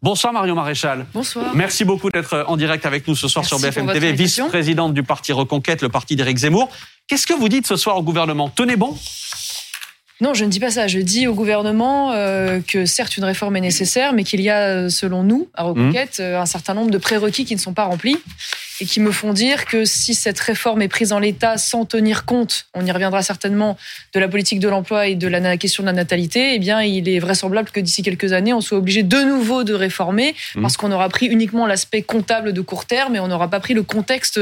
Bonsoir Marion Maréchal. Bonsoir. Merci beaucoup d'être en direct avec nous ce soir sur BFM TV, vice-présidente du parti Reconquête, le parti d'Éric Zemmour. Qu'est-ce que vous dites ce soir au gouvernement? Tenez bon? Non, je ne dis pas ça. Je dis au gouvernement euh, que certes une réforme est nécessaire, mais qu'il y a, selon nous, à Reconquête, mmh. euh, un certain nombre de prérequis qui ne sont pas remplis et qui me font dire que si cette réforme est prise en l'état sans tenir compte, on y reviendra certainement, de la politique de l'emploi et de la question de la natalité, eh bien, il est vraisemblable que d'ici quelques années, on soit obligé de nouveau de réformer mmh. parce qu'on aura pris uniquement l'aspect comptable de court terme et on n'aura pas pris le contexte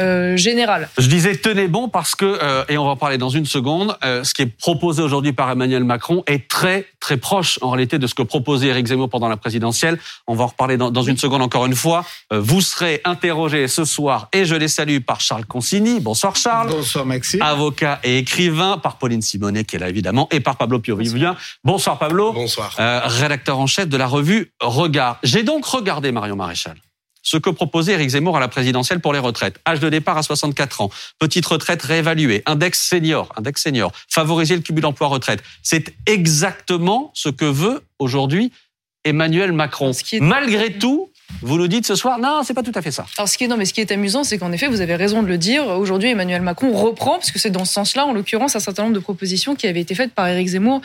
euh, général. Je disais tenez bon parce que, euh, et on va en parler dans une seconde, euh, ce qui est proposé aujourd'hui par Emmanuel Macron est très très proche en réalité de ce que proposait Éric Zemmour pendant la présidentielle. On va en reparler dans, dans une seconde encore une fois. vous serez interrogé ce soir et je les salue par Charles Consigny. Bonsoir Charles. Bonsoir Maxime. Avocat et écrivain par Pauline Simonet qui est là évidemment et par Pablo Piovivien. Bonsoir Pablo. Bonsoir. rédacteur en chef de la revue Regard. J'ai donc regardé Marion Maréchal ce que proposait Éric Zemmour à la présidentielle pour les retraites. Âge de départ à 64 ans, petite retraite réévaluée, index senior, index senior, favoriser le cumul emploi-retraite. C'est exactement ce que veut aujourd'hui Emmanuel Macron. Malgré tout, vous nous dites ce soir, non, c'est pas tout à fait ça. Alors, ce qui est, non, mais ce qui est amusant, c'est qu'en effet, vous avez raison de le dire. Aujourd'hui, Emmanuel Macron reprend, parce que c'est dans ce sens-là, en l'occurrence, un certain nombre de propositions qui avaient été faites par Éric Zemmour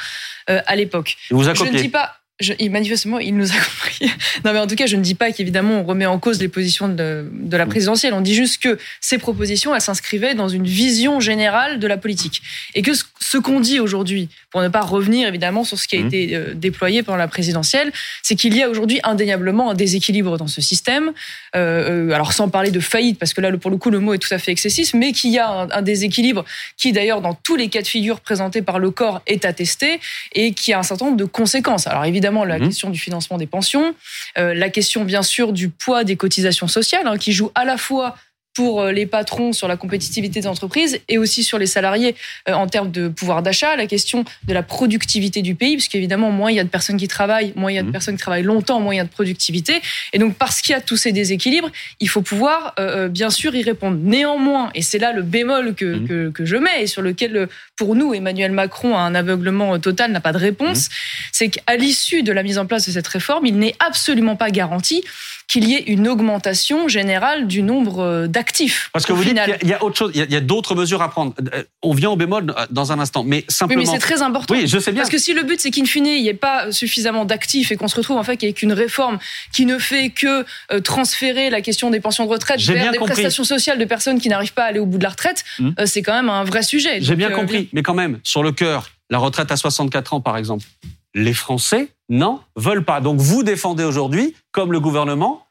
euh, à l'époque. Je ne dis pas, je, manifestement, il nous a compris. Non, mais en tout cas, je ne dis pas qu'évidemment, on remet en cause les positions de, de, la présidentielle. On dit juste que ces propositions, elles s'inscrivaient dans une vision générale de la politique. Et que ce, qu'on dit aujourd'hui, pour ne pas revenir évidemment sur ce qui a mmh. été euh, déployé pendant la présidentielle, c'est qu'il y a aujourd'hui indéniablement un déséquilibre dans ce système. Euh, euh, alors, sans parler de faillite, parce que là, pour le coup, le mot est tout à fait excessif, mais qu'il y a un, un déséquilibre qui, d'ailleurs, dans tous les cas de figure présentés par le corps, est attesté et qui a un certain nombre de conséquences. Alors, évidemment, évidemment la mhm. question du financement des pensions, euh, la question bien sûr du poids des cotisations sociales, hein, qui joue à la fois pour euh, les patrons sur la compétitivité des entreprises et aussi sur les salariés euh, en termes de pouvoir d'achat, la question de la productivité du pays, parce qu'évidemment, moins il y a de personnes qui travaillent, moins il y a de mmh. personnes qui travaillent longtemps, moins il y a de productivité. Et donc, parce qu'il y a tous ces déséquilibres, il faut pouvoir, euh, bien sûr, y répondre. Néanmoins, et c'est là le bémol que, mmh. que, que, je mets et sur lequel, pour nous, Emmanuel Macron a un aveuglement total, n'a pas de réponse, mmh. c'est qu'à l'issue de la mise en place de cette réforme, il n'est absolument pas garanti qu'il y ait une augmentation générale du nombre euh, d'actifs. Parce que vous dites qu'il y, a autre chose, il y a, d'autres mesures à prendre. Euh, on vient au bémol euh, dans un instant, mais simplement. Oui, mais c'est très important. Oui, je sais bien. Parce que si le but c'est qu'in fine il n'y ait pas suffisamment d'actifs et qu'on se retrouve en fait avec une réforme qui ne fait que transférer la question des pensions de retraite vers des prestations sociales de personnes qui n'arrivent pas à aller au bout de la retraite, hmm. c'est quand même un vrai sujet. J'ai bien compris, mais quand même, sur le cœur, la retraite à 64 ans par exemple, les Français n'en veulent pas. Donc vous défendez aujourd'hui, comme le gouvernement,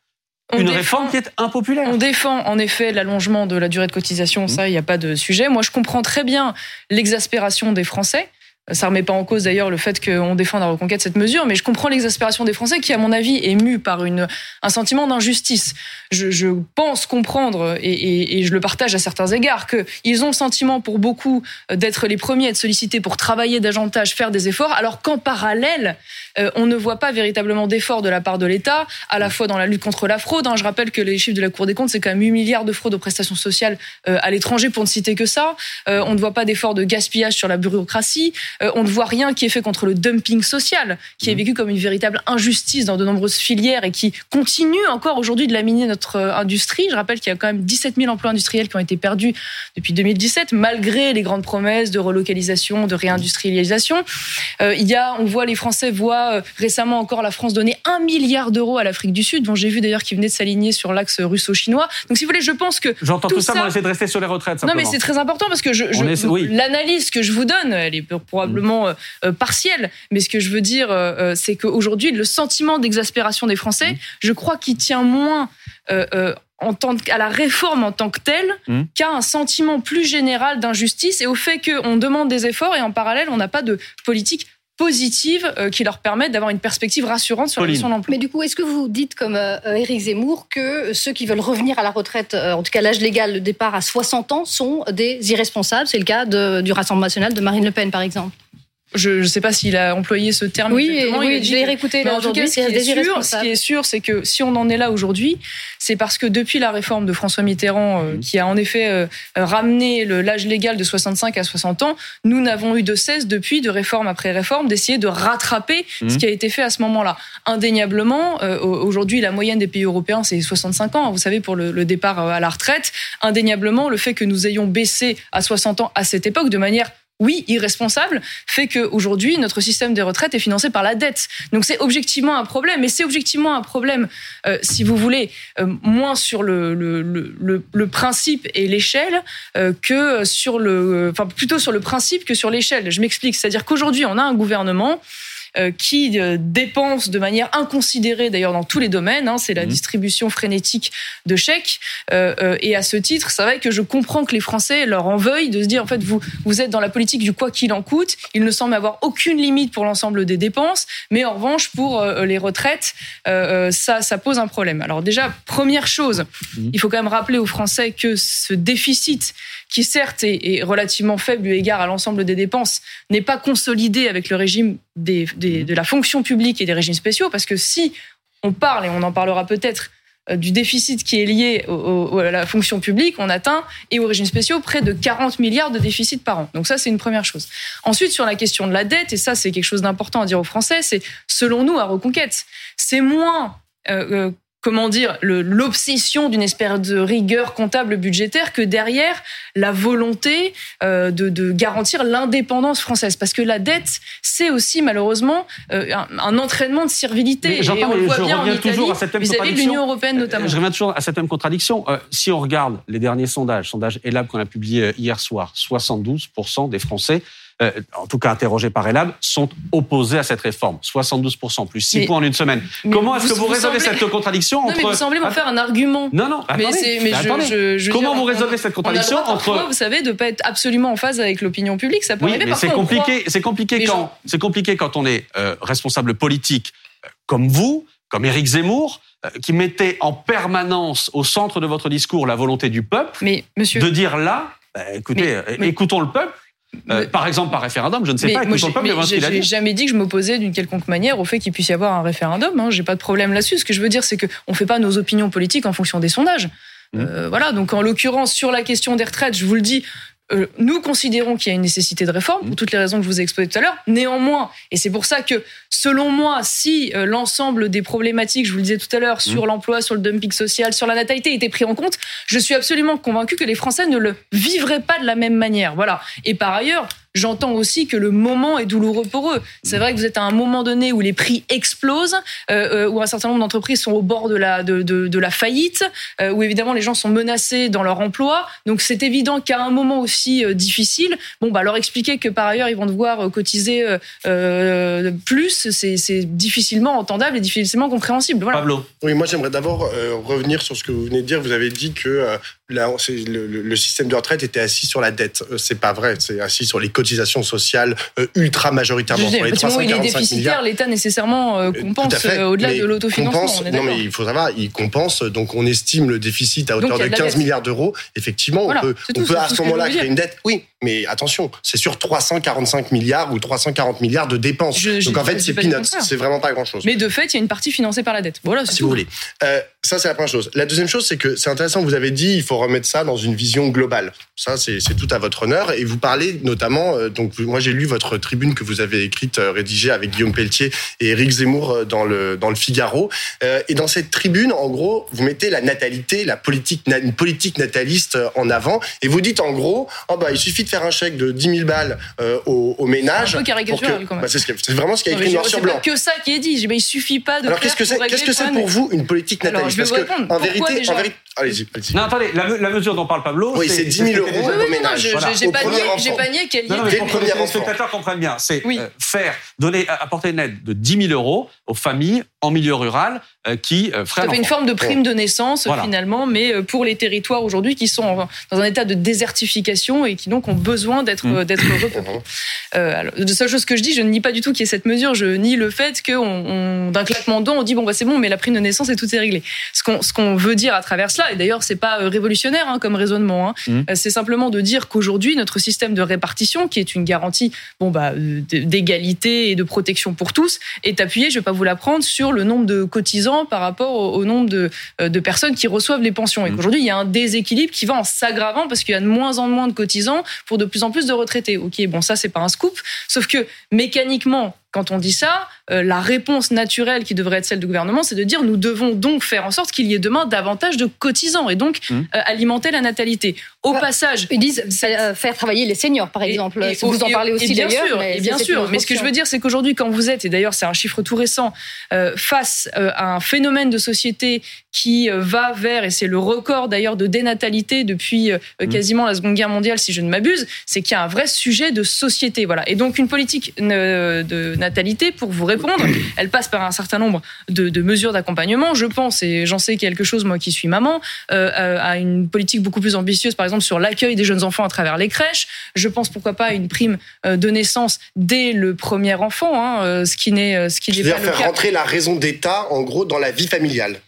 une réforme qui est impopulaire. On défend en effet l'allongement de la durée de cotisation, ça, il n'y a pas de sujet. Moi, je comprends très bien l'exaspération des Français. Ça remet pas en cause d'ailleurs le fait qu'on défende la reconquête cette mesure, mais je comprends l'exaspération des Français qui, à mon avis, est mue par un sentiment d'injustice. Je, pense comprendre, et, et, et, je le partage à certains égards, qu'ils ont le sentiment pour beaucoup d'être les premiers à être sollicités pour travailler davantage, faire des efforts, alors qu'en parallèle, euh, on ne voit pas véritablement d'efforts de la part de l'État, à la fois dans la lutte contre la fraude. Hein. Je rappelle que les chiffres de la Cour des comptes, c'est quand même 8 milliards de fraudes aux prestations sociales euh, à l'étranger, pour ne citer que ça. Euh, on ne voit pas d'efforts de gaspillage sur la bureaucratie. On ne voit rien qui est fait contre le dumping social, qui est mmh. vécu comme une véritable injustice dans de nombreuses filières et qui continue encore aujourd'hui de laminer notre industrie. Je rappelle qu'il y a quand même 17 000 emplois industriels qui ont été perdus depuis 2017, malgré les grandes promesses de relocalisation, de réindustrialisation. Il y a, on voit, les Français voient récemment encore la France donner un milliard d'euros à l'Afrique du Sud, dont j'ai vu d'ailleurs qu'il venait de s'aligner sur l'axe russo-chinois. Donc, si vous voulez, je pense que j'entends tout, ça, ça, on essaie de rester sur les retraites. Simplement. Non, mais c'est très important parce que je, l'analyse que je vous donne, elle est probablement euh, euh, partiel. Mais ce que je veux dire, euh, c'est qu'aujourd'hui, le sentiment d'exaspération des Français, mmh. je crois qu'il tient moins en tant à la réforme en tant que telle mmh. qu'à un sentiment plus général d'injustice et au fait qu'on demande des efforts et en parallèle, on n'a pas de politique positive qui leur permettent d'avoir une perspective rassurante sur la question de l'emploi. Mais du coup, est-ce que vous dites, comme Éric Zemmour, que ceux qui veulent revenir à la retraite, en tout cas l'âge légal de départ à 60 ans, sont des irresponsables? C'est le cas de, du Rassemblement national de Marine Le Pen, par exemple je ne sais pas s'il a employé ce terme oui, exactement. Oui, je l'ai réécouté là aujourd'hui. Ce, ce qui est sûr, c'est que si on en est là aujourd'hui, c'est parce que depuis la réforme de François Mitterrand, euh, mmh. qui a en effet euh, ramené l'âge légal de 65 à 60 ans, nous n'avons eu de cesse depuis, de réforme après réforme, d'essayer de rattraper mmh. ce qui a été fait à ce moment-là. Indéniablement, euh, aujourd'hui, la moyenne des pays européens, c'est 65 ans, vous savez, pour le, le départ à la retraite. Indéniablement, le fait que nous ayons baissé à 60 ans à cette époque de manière oui, irresponsable, fait qu'aujourd'hui, notre système des retraites est financé par la dette. Donc c'est objectivement un problème. Et c'est objectivement un problème, euh, si vous voulez, euh, moins sur le, le, le, le principe et l'échelle euh, que sur le... Enfin, plutôt sur le principe que sur l'échelle. Je m'explique. C'est-à-dire qu'aujourd'hui, on a un gouvernement euh, qui euh, dépense de manière inconsidérée, d'ailleurs dans tous les domaines. Hein, c'est la mmh. distribution frénétique de chèques. Euh, et à ce titre, c'est vrai que je comprends que les Français leur en veuillent de se dire en fait vous vous êtes dans la politique du quoi qu'il en coûte. Il ne semble avoir aucune limite pour l'ensemble des dépenses, mais en revanche pour les retraites, ça ça pose un problème. Alors déjà première chose, mmh. il faut quand même rappeler aux Français que ce déficit qui certes est, relativement faible eu égard à l'ensemble des dépenses, n'est pas consolidé avec le régime des, de la fonction publique et des régimes spéciaux, parce que si on parle, et on en parlera peut-être, euh, du déficit qui est lié à la fonction publique, on atteint, et aux régimes spéciaux, près de 40 milliards de déficit par an. Donc ça, c'est une première chose. Ensuite, sur la question de la dette, et ça, c'est quelque chose d'important à dire aux Français, c'est, selon nous, à Reconquête, c'est moins euh, euh, comment dire, l'obsession d'une espèce de rigueur comptable budgétaire que derrière la volonté euh, de, de, garantir l'indépendance française. Parce que la dette, c'est aussi malheureusement euh, un, entraînement de servilité. et on le voit bien en Italie, vis-à-vis de l'Union européenne notamment. Je reviens toujours à cette même contradiction. Euh, si on regarde les derniers sondages, sondage ELAB qu'on a publié hier soir, 72% des Français euh, en tout cas interrogés par Elab, sont opposés à cette réforme. 72%, plus 6 points en une semaine. Comment est-ce que vous, résolvez cette contradiction entre... Non, mais vous semblez m'en faire un argument. Non, non, attendez, mais, je, je, Comment vous résolvez cette contradiction entre... vous savez, de ne pas être absolument en phase avec l'opinion publique, ça peut oui, arriver. Mais c'est compliqué, c'est compliqué, quand, c'est compliqué quand on est euh, responsable politique euh, comme vous, comme Éric Zemmour, qui mettait en permanence au centre de votre discours la volonté du peuple, mais, monsieur... de dire là, bah, écoutez, écoutons le peuple, euh, par exemple, par référendum, je ne sais pas. Moi, j'ai jamais dit que je m'opposais d'une quelconque manière au fait qu'il puisse y avoir un référendum. Hein. J'ai pas de problème là-dessus. Ce que je veux dire, c'est qu'on ne fait pas nos opinions politiques en fonction des sondages. Mmh. Euh, voilà. Donc, en l'occurrence, sur la question des retraites, je vous le dis, euh, nous considérons qu'il y a une nécessité de réforme pour mmh. toutes les raisons que je vous ai exposées tout à l'heure. Néanmoins, et c'est pour ça que, selon moi, si euh, l'ensemble des problématiques, je vous le disais tout à l'heure, sur mmh. l'emploi, sur le dumping social, sur la natalité étaient pris en compte, je suis absolument convaincu que les Français ne le vivraient pas de la même manière. Voilà. Et par ailleurs, j'entends aussi que le moment est douloureux pour eux. C'est vrai que vous êtes à un moment donné où les prix explosent, euh, euh, où un certain nombre d'entreprises sont au bord de la, de, de, de la faillite, euh, où évidemment les gens sont menacés dans leur emploi. Donc c'est évident qu'à un moment aussi euh, difficile, bon bah leur expliquer que par ailleurs ils vont devoir cotiser euh, plus, c'est difficilement entendable et difficilement compréhensible. Voilà. Pablo. Oui, moi j'aimerais d'abord revenir sur ce que vous venez de dire. Vous avez dit que le, le, système de retraite était assis sur la dette. C'est pas vrai. C'est assis sur les cotisations sociales euh, ultra majoritairement. Sur les 345 il est déficitaire, l'État nécessairement euh, compense euh, au-delà de l'autofinancement. Non, mais il faut savoir, il compense. Donc on estime le déficit à hauteur de 15 milliards d'euros. Effectivement, on peut, on peut à ce moment-là créer une dette. Oui, mais attention, c'est sur 345 milliards ou 340 milliards de dépenses. Donc en fait, c'est peanuts. C'est vraiment pas grand-chose. Mais de fait, il y a une partie financée par la dette. Voilà, si vous voulez. ça, c'est la première chose. La deuxième chose, c'est que c'est intéressant. Vous avez dit, il faut remettre ça dans une vision globale. Ça, c'est tout à votre honneur. Et vous parlez notamment, euh, donc moi j'ai lu votre tribune que vous avez écrite, euh, rédigée avec Guillaume Pelletier et Éric Zemmour euh, dans le dans le Figaro. et dans cette tribune, en gros, vous mettez la natalité, la politique, une politique nataliste en avant, et vous dites en gros, oh bah il suffit de faire un chèque de 10 000 balles aux, aux ménages. Peu caricatural quand même. Bah, c'est vraiment ce qui a écrit noir sur blanc. que ça qui est dit. Mais il suffit pas de. Alors qu'est-ce que c'est Qu'est-ce que c'est pour vous une politique nataliste Parce que en vérité, en vérité, allez-y. non, attendez, la, la, mesure dont parle Pablo, oui, c'est 10 000 euros au ménage. J'ai pas nié qu'il y ait les spectateurs comprennent bien. C'est euh, faire, donner, apporter une aide de 10 000 euros aux familles en milieu rural euh, qui euh. Ça fait une forme de prime de naissance finalement, mais pour les territoires aujourd'hui qui sont dans un état de désertification et qui donc ont besoin d'être mmh. d'être repeuplés. Euh, la seule chose que je dis, je ne nie pas du tout qu'il y ait cette mesure. Je nie le fait que d'un claquement de doigts, on dit bon bah c'est bon, mais la prime de naissance et tout est réglé. Ce qu'on ce qu'on veut dire à travers cela. Et d'ailleurs, c'est pas révolutionnaire hein, comme raisonnement. Hein. Mmh. C'est simplement de dire qu'aujourd'hui, notre système de répartition, qui est une garantie bon, bah, d'égalité et de protection pour tous, est appuyé, je vais pas vous l'apprendre, sur le nombre de cotisants par rapport au, nombre de, de, personnes qui reçoivent les pensions. Et mmh. qu'aujourd'hui, il y a un déséquilibre qui va en s'aggravant parce qu'il y a de moins en moins de cotisants pour de plus en plus de retraités. Ok, bon, ça, c'est pas un scoop. Sauf que mécaniquement, quand on dit ça, euh, la réponse naturelle qui devrait être celle du gouvernement, c'est de dire nous devons donc faire en sorte qu'il y ait demain davantage de cotisants et donc mmh. euh, alimenter la natalité. Au bah, passage, ils disent euh, faire travailler les seniors, par exemple. Et, vous en parlez aussi d'ailleurs. Sûr, mais bien sûr. Mais ce que je veux dire, c'est qu'aujourd'hui, quand vous êtes, et d'ailleurs c'est un chiffre tout récent, face à un phénomène de société qui va vers, et c'est le record d'ailleurs de dénatalité depuis mmh. quasiment la Seconde Guerre mondiale, si je ne m'abuse, c'est qu'il y a un vrai sujet de société. Voilà. Et donc une politique de natalité, pour vous répondre, elle passe par un certain nombre de, mesures d'accompagnement. Je pense, et j'en sais quelque chose, moi qui suis maman, euh, euh, à une politique beaucoup plus ambitieuse, par exemple, sur l'accueil des jeunes enfants à travers les crèches. Je pense, pourquoi pas, à une prime euh, de naissance dès le premier enfant, hein, ce qui n'est ce qui n'est pas faire rentrer la raison d'État, en gros, dans la vie familiale.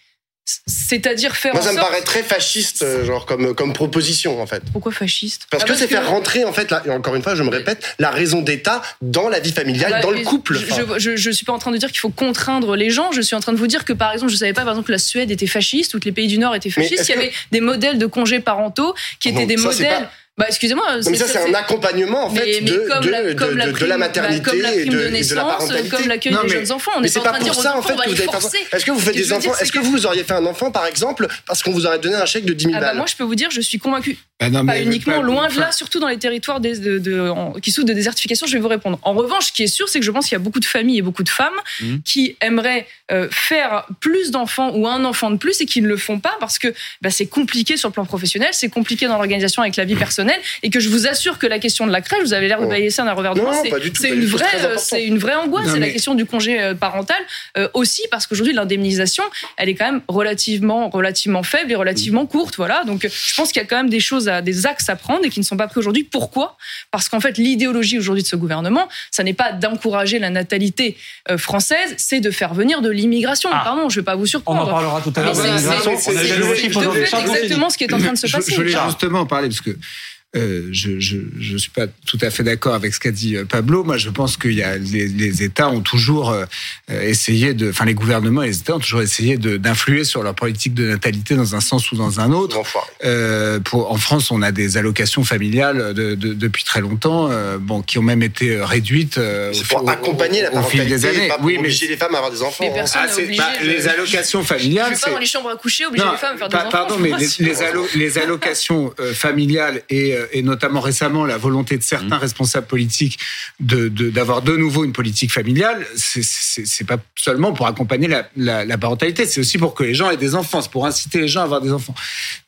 C'est-à-dire faire. Moi, ça me paraît très fasciste, euh, genre comme comme proposition en fait. Pourquoi fasciste? Parce ah, que c'est faire rentrer en fait, là, et encore une fois, je me répète, la raison d'État dans la vie familiale, ah bah, dans le couple. Je, je, suis pas en train de dire qu'il faut contraindre les gens. Je suis en train de vous dire que par exemple, je savais pas par exemple que la Suède était fasciste ou que les pays du Nord étaient fascistes. Il y avait des modèles de congés parentaux qui étaient des modèles. Bah, excusez-moi. Mais ça, c'est un accompagnement, en fait, de, de, de, la maternité comme la prime de, naissance, comme l'accueil des jeunes enfants. On mais c'est pas, pour ça, en fait, que vous avez Est-ce que vous faites des enfants Est-ce que vous auriez fait un enfant, par exemple, parce qu'on vous aurait donné un chèque de 10 000 ah bah, balles Moi, je peux vous dire, je suis convaincu. Bah pas uniquement, loin de là, surtout dans les territoires qui souffrent de désertification, je vais vous répondre. En revanche, ce qui est sûr, c'est que je pense qu'il y a beaucoup de familles et beaucoup de femmes mmh. qui aimeraient euh, faire plus d'enfants ou un enfant de plus et qui ne le font pas parce que bah, c'est compliqué sur le plan professionnel, c'est compliqué dans l'organisation avec la vie personnelle et que je vous assure que la question de la crèche, vous avez l'air de balayer ça d'un revers de main, c'est une, vraie, euh, c'est une vraie angoisse. C'est la question du congé euh, parental aussi parce qu'aujourd'hui, l'indemnisation, elle est quand même relativement, relativement faible et relativement mmh. courte. Voilà. Donc, je pense qu'il y a quand même des choses des axes à prendre et qui ne sont pas pris aujourd'hui. Pourquoi? Parce qu'en fait, l'idéologie aujourd'hui de ce gouvernement, ça n'est pas d'encourager la natalité euh, française, c'est de faire venir de l'immigration. Ah. Pardon, je ne vais pas vous surprendre. On en parlera tout à l'heure. C'est exactement ce qui est en train de se passer. Je voulais justement en parler parce que euh, je ne suis pas tout à fait d'accord avec ce qu'a dit euh, Pablo. Moi, je pense que y a, les, les, États ont toujours euh, essayé de, enfin les gouvernements et les États ont toujours essayé d'influer sur leur politique de natalité dans un sens ou dans un autre. Euh, pour, en France, on a des allocations familiales de, de, depuis très longtemps, euh, bon, qui ont même été réduites euh, pour accompagner la parentalité, des années. Pas pour oui, obliger les femmes à avoir des enfants. Mais hein. ah, bah, les allocations familiales. Je pas dans les chambres à coucher obliger les femmes à faire des enfants. Pardon, mais les, les, allocations familiales et et notamment récemment la volonté de certains mmh. responsables politiques de d'avoir de, nouveau une politique familiale, c'est pas seulement pour accompagner la, la, parentalité, c'est aussi pour que les gens aient des enfants, c'est pour inciter les gens à avoir des enfants.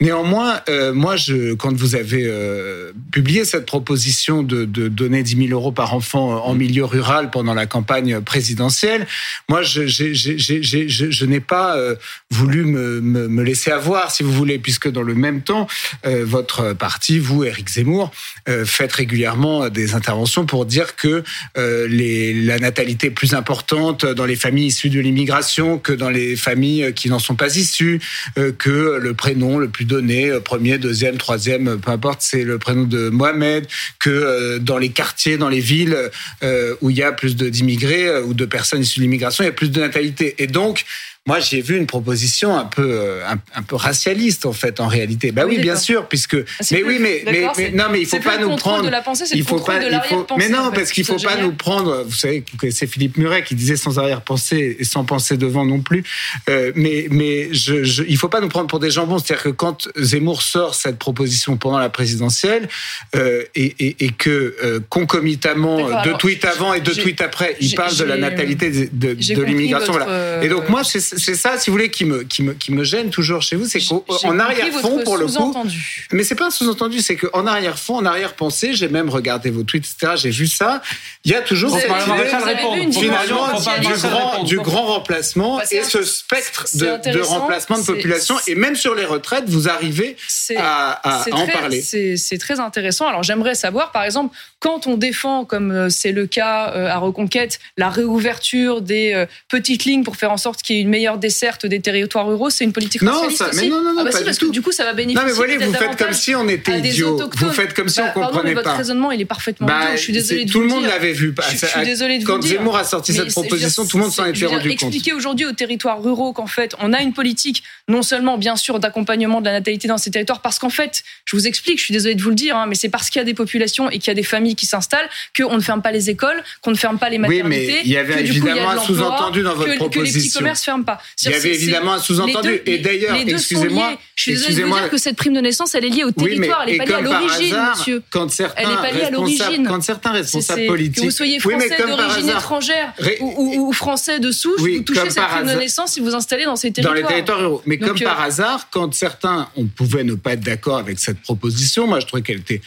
Néanmoins, euh, moi, je, quand vous avez euh, publié cette proposition de, de, donner 10 000 euros par enfant en mmh. milieu rural pendant la campagne présidentielle, moi, je, je, je, je n'ai pas euh, voulu me, me, me, laisser avoir, si vous voulez, puisque dans le même temps, votre parti, vous, Eric Zemmour, euh, régulièrement des interventions pour dire que euh, la natalité est plus importante dans les familles issues de l'immigration que dans les familles qui n'en sont pas issues, euh, que le prénom le plus donné, premier, deuxième, troisième, peu importe, c'est le prénom de Mohamed, que dans les quartiers, dans les villes où il y a plus d'immigrés ou de personnes issues de l'immigration, il y a plus de natalité. Et donc, moi, j'ai vu une proposition un peu, euh, un, peu racialiste en fait, en réalité. Bah oui, bien sûr, puisque. Ah, mais oui, mais, mais, non, mais il faut pas nous prendre. De la pensée, il faut pas. Il faut... Mais non, parce qu'il faut pas nous prendre. Vous savez que c'est Philippe Muret qui disait sans arrière-pensée et sans penser devant non plus. Euh, mais mais je, je, il faut pas nous prendre pour des jambons. C'est-à-dire que quand Zemmour sort cette proposition pendant la présidentielle euh, et, et, et, que euh, concomitamment deux tweets avant et deux tweets après, il parle de la natalité de, de, de l'immigration. Voilà. Et donc moi, c'est c'est ça, si vous voulez, qui me, qui me, qui me gêne toujours chez vous, c'est qu'en arrière-fond, pour le coup. Mais c'est pas un sous-entendu, c'est qu'en arrière-fond, en arrière-pensée, j'ai même regardé vos tweets, etc., j'ai vu ça. Il y a toujours cette idée, finalement, du grand, du grand remplacement et ce spectre de, de remplacement de population. Et même sur les retraites, vous arrivez à, à, en parler. C'est très intéressant. Alors j'aimerais savoir, par exemple, quand on défend, comme euh, c'est le cas euh, à Reconquête, la réouverture des euh, petites lignes pour faire en sorte qu'il y ait une meilleure meilleure desserte des territoires ruraux, c'est une politique Non, racialiste ça- mais non, non, non, ah bah pas si, du parce tout. que du coup, ça va bénéficier. Non, mais voilà, vous faites comme si on était idiots. autochtones. Vous faites comme si on Bah, pardon, comprenait mais votre pas. raisonnement, il est parfaitement Bah, idiot. Je suis désolée c'est- de tout vous le monde l'avait vu. Je, je suis désolée de Quand vous dire. Zemmour a sorti Mais cette proposition, dire, tout le monde s'en était rendu compte. Expliquer aujourd'hui aux territoires ruraux qu'en fait, on a une politique non seulement, bien sûr, d'accompagnement de la natalité dans ces territoires, parce qu'en fait, je vous explique, je suis désolée de vous le dire, hein, mais c'est parce qu'il y a des populations et qu'il y a des familles qui s'installent qu'on ne ferme pas les écoles, qu'on ne ferme pas les Oui, maternités. mais il y avait évidemment de un sous-entendu dans votre que, que les petits proposition. commerces ferment pas. Il y avait évidemment un sous-entendu. Et d'ailleurs, excusez-moi. Je suis désolée de vous dire que cette prime de naissance, elle est liée au Oui, mais territoire, elle n'est pas liée à l'origine, monsieur. Quand certains Elle n'est pas liée à l'origine. Quand certains responsables politiques, Que vous soyez Oui, français par d'origine étrangère Ré- ou, ou- ou français de souche, Oui, vous touchez cette prime de naissance si vous installez dans ces dans territoires. les territoires ruraux. Mais Donc, comme euh, par hasard, quand certains, on pouvait ne pas être d'accord avec cette proposition, moi je trouvais qu'elle était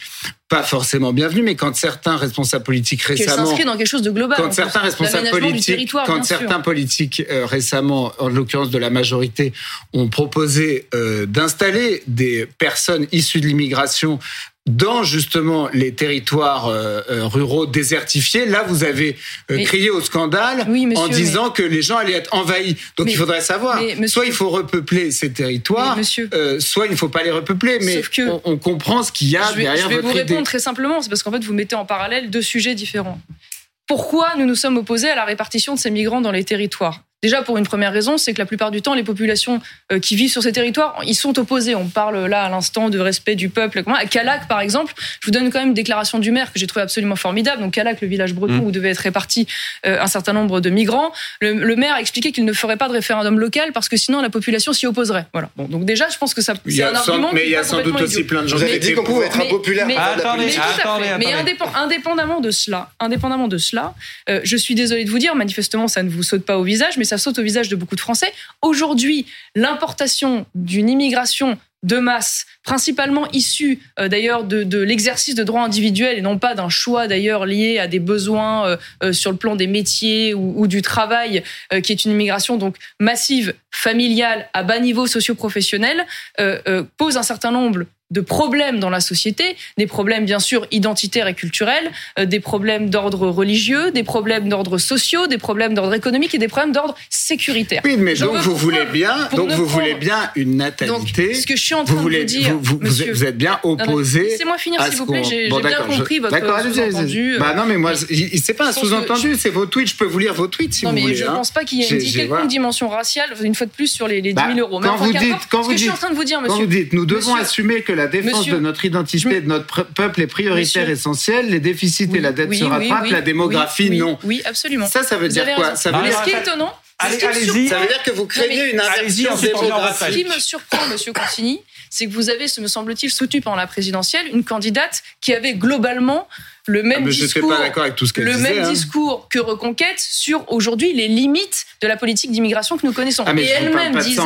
pas forcément bienvenue, mais quand certains responsables politiques récemment s'inscrit dans quelque chose de global. en quand certains responsables politiques, quand sûr. certains politiques euh, récemment, en l'occurrence de la majorité, ont proposé euh, d'installer des personnes issues de l'immigration dans justement les territoires euh, euh, ruraux désertifiés, là vous avez euh, Mais- crié au scandale Oui, monsieur, en disant que les gens allaient être envahis. Donc Mais- il faudrait savoir, monsieur- soit il faut repeupler ces territoires, monsieur- euh, soit il ne faut pas les repeupler. Mais que- on, on comprend ce qu'il y a je vais, derrière je vais votre vous idée. répondre très simplement, c'est parce qu'en fait, vous mettez en parallèle deux sujets différents. Pourquoi nous nous sommes opposés à la répartition de ces migrants dans les territoires? Déjà, pour une première raison, c'est que la plupart du temps, les populations euh, qui vivent sur ces territoires, ils sont opposés. On parle là à l'instant de respect du peuple. À Calac, par exemple, je vous donne quand même une déclaration du maire que j'ai trouvé absolument formidable. Donc Calac, le village breton Mm. où devait être réparti euh, un certain nombre de migrants, le, le maire a expliqué qu'il ne ferait pas de référendum local parce que sinon la population s'y opposerait. Voilà. Bon, donc déjà, je pense que ça, Il y c'est a un sans- argument. mais il y a sans doute complètement aussi idiot. plein de gens Vous qui avez dit qu'on pouvait être Mais- impopulaire mais- Attendez, Mais attendez, Mais attendez. indépend- indépendamment de cela, indépendamment de cela, euh, je suis désolée de vous dire, manifestement, ça ne vous saute pas au visage, mais ça saute au visage de beaucoup de Français. Aujourd'hui, l'importation d'une immigration de masse, principalement issue euh, d'ailleurs de, l'exercice de droits individuels et non pas d'un choix d'ailleurs lié à des besoins euh, euh, sur le plan des métiers ou, du travail, qui est une immigration donc massive, familiale, à bas niveau socio-professionnel, pose un certain nombre de problèmes dans la société, des problèmes bien sûr identitaires et culturels, euh, des problèmes d'ordre religieux, des problèmes d'ordre sociaux, des problèmes d'ordre économique et des problèmes d'ordre sécuritaire. Oui, mais Je donc vous voulez bien, donc ne vous prendre- voulez bien une Donc, natalité. ce que je suis en train vous de vous dire, vous, monsieur, êtes, vous êtes bien Non, non, opposé. Laissez-moi finir, s'il vous plaît. J'ai Bon, bien d'accord, je- compris votre sous-entendu. Bah non, mais moi, c'est pas un sous-entendu, c'est vos tweets. Je peux vous lire vos tweets si non, vous mais voulez. je hein. pense pas qu'il y ait une quelconque dimension raciale, une fois de plus, sur les, les 10 Bah, 000 euros. Mais quand vous dites- quand vous dites- nous devons assumer que la défense Monsieur- de notre identité et de notre peuple est prioritaire Monsieur- essentielle, les déficits Oui, et la dette oui, se rattrapent, oui, la démographie, oui, non. Oui, absolument. Ça, ça veut Vous dire quoi raison. Ça veut dire ce qui est étonnant, allez- ça veut dire que vous craignez mais- une inversion démographique. Ce qui me surprend, Monsieur Consigny, c'est que vous avez, ce me semble-t-il, soutenu pendant la présidentielle une candidate qui avait globalement le même je discours, pas d'accord avec tout ce qu'elle le disait. même hein. discours que Reconquête sur aujourd'hui les limites de la politique d'immigration que nous connaissons. Ah, mais Et je elle-même disait,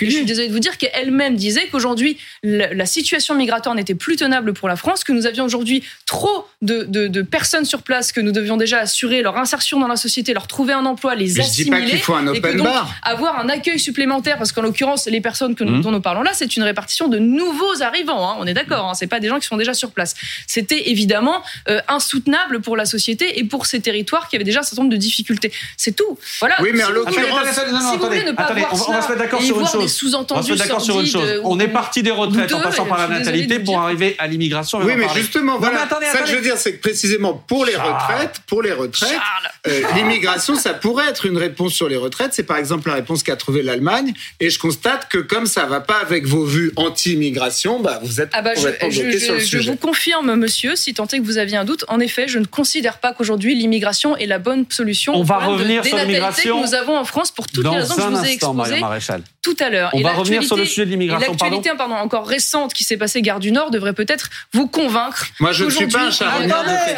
je suis désolée de vous dire qu'elle-même disait qu'aujourd'hui la, situation migratoire n'était plus tenable pour la France, que nous avions aujourd'hui trop de, de- de personnes sur place, que nous devions déjà assurer leur insertion dans la société, leur trouver un emploi, les Mais je dis pas assimiler. faut un et que donc, bar. avoir un accueil supplémentaire, parce qu'en l'occurrence, les personnes que nous, Mhm. dont nous parlons là, c'est une répartition de nouveaux arrivants. hein, on est d'accord, hein, c'est pas des gens qui sont déjà sur place. C'était évidemment euh, insoutenable pour la société et pour ces territoires qui avaient déjà un certain nombre de difficultés. C'est tout. Voilà. Oui, mais en Si vous l'occurrence- ne on va- on va cela se mettre d'accord et sur une voir chose. des On va sous-entendus se mettre d'accord sur une chose. sordides, On ou- est parti des retraites en passant par la natalité pour arriver à l'immigration. Oui, mais justement, Non, voilà. mais attendez, ça que je veux dire, c'est que précisément pour les Charles. retraites, pour les retraites, euh, l'immigration, ça pourrait être une réponse sur les retraites. C'est par exemple la réponse qu'a trouvée l'Allemagne. Et je constate que comme ça va pas avec vos vues anti-immigration, bah, vous êtes Ah bah je, complètement je- bloqué je- sur le je sujet. vous confirme, monsieur, si tant est que vous aviez un doute, en effet, je ne considère pas qu'aujourd'hui l'immigration est la bonne solution. On va de revenir sur l'immigration que nous avons en France pour toutes Dans les raisons que je un vous ai exposées Maréchal. tout à l'heure. On Et va revenir sur le l'actualité- sujet de l'immigration, pardon. L'actualité pardon, encore récente qui s'est passée Gare du Nord devrait peut-être vous convaincre. Moi, je ne suis pas un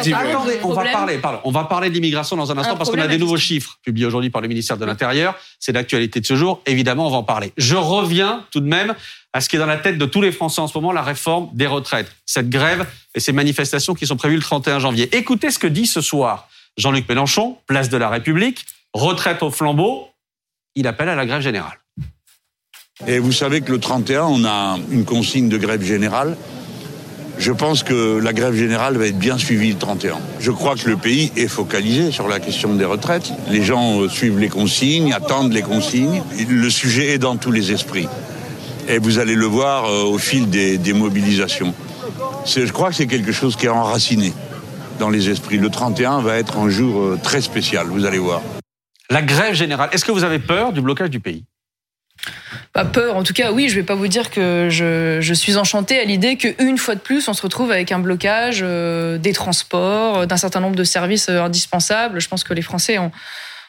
divers. Attendez, on va parler, pardon, on va parler de l'immigration dans un instant Un parce qu'on a des nouveaux chiffres publiés aujourd'hui par le ministère de l'Intérieur. C'est l'actualité de ce jour. Évidemment, on va en parler. Je reviens tout de même à ce qui est dans la tête de tous les Français en ce moment, la réforme des retraites. Cette grève et ces manifestations qui sont prévues le 31 janvier. Écoutez ce que dit ce soir Jean-Luc Mélenchon, place de la République, retraite au flambeau. Il appelle à la grève générale. Et vous savez que le 31, on a une consigne de grève générale Je pense que la grève générale va être bien suivie le 31. Je crois que le pays est focalisé sur la question des retraites. Les gens euh, suivent les consignes, attendent les consignes. Le sujet est dans tous les esprits. Et vous allez le voir euh, au fil des, des mobilisations. Je crois que c'est quelque chose qui est enraciné dans les esprits. Le 31 va être un jour euh, très spécial, vous allez voir. La grève générale, est-ce que vous avez peur du blocage du pays? Pas peur, en tout cas, oui, je vais pas vous dire que je, je suis enchantée à l'idée qu'une fois de plus, on se retrouve avec un blocage euh, des transports, d'un certain nombre de services euh, indispensables. Je pense que les Français ont,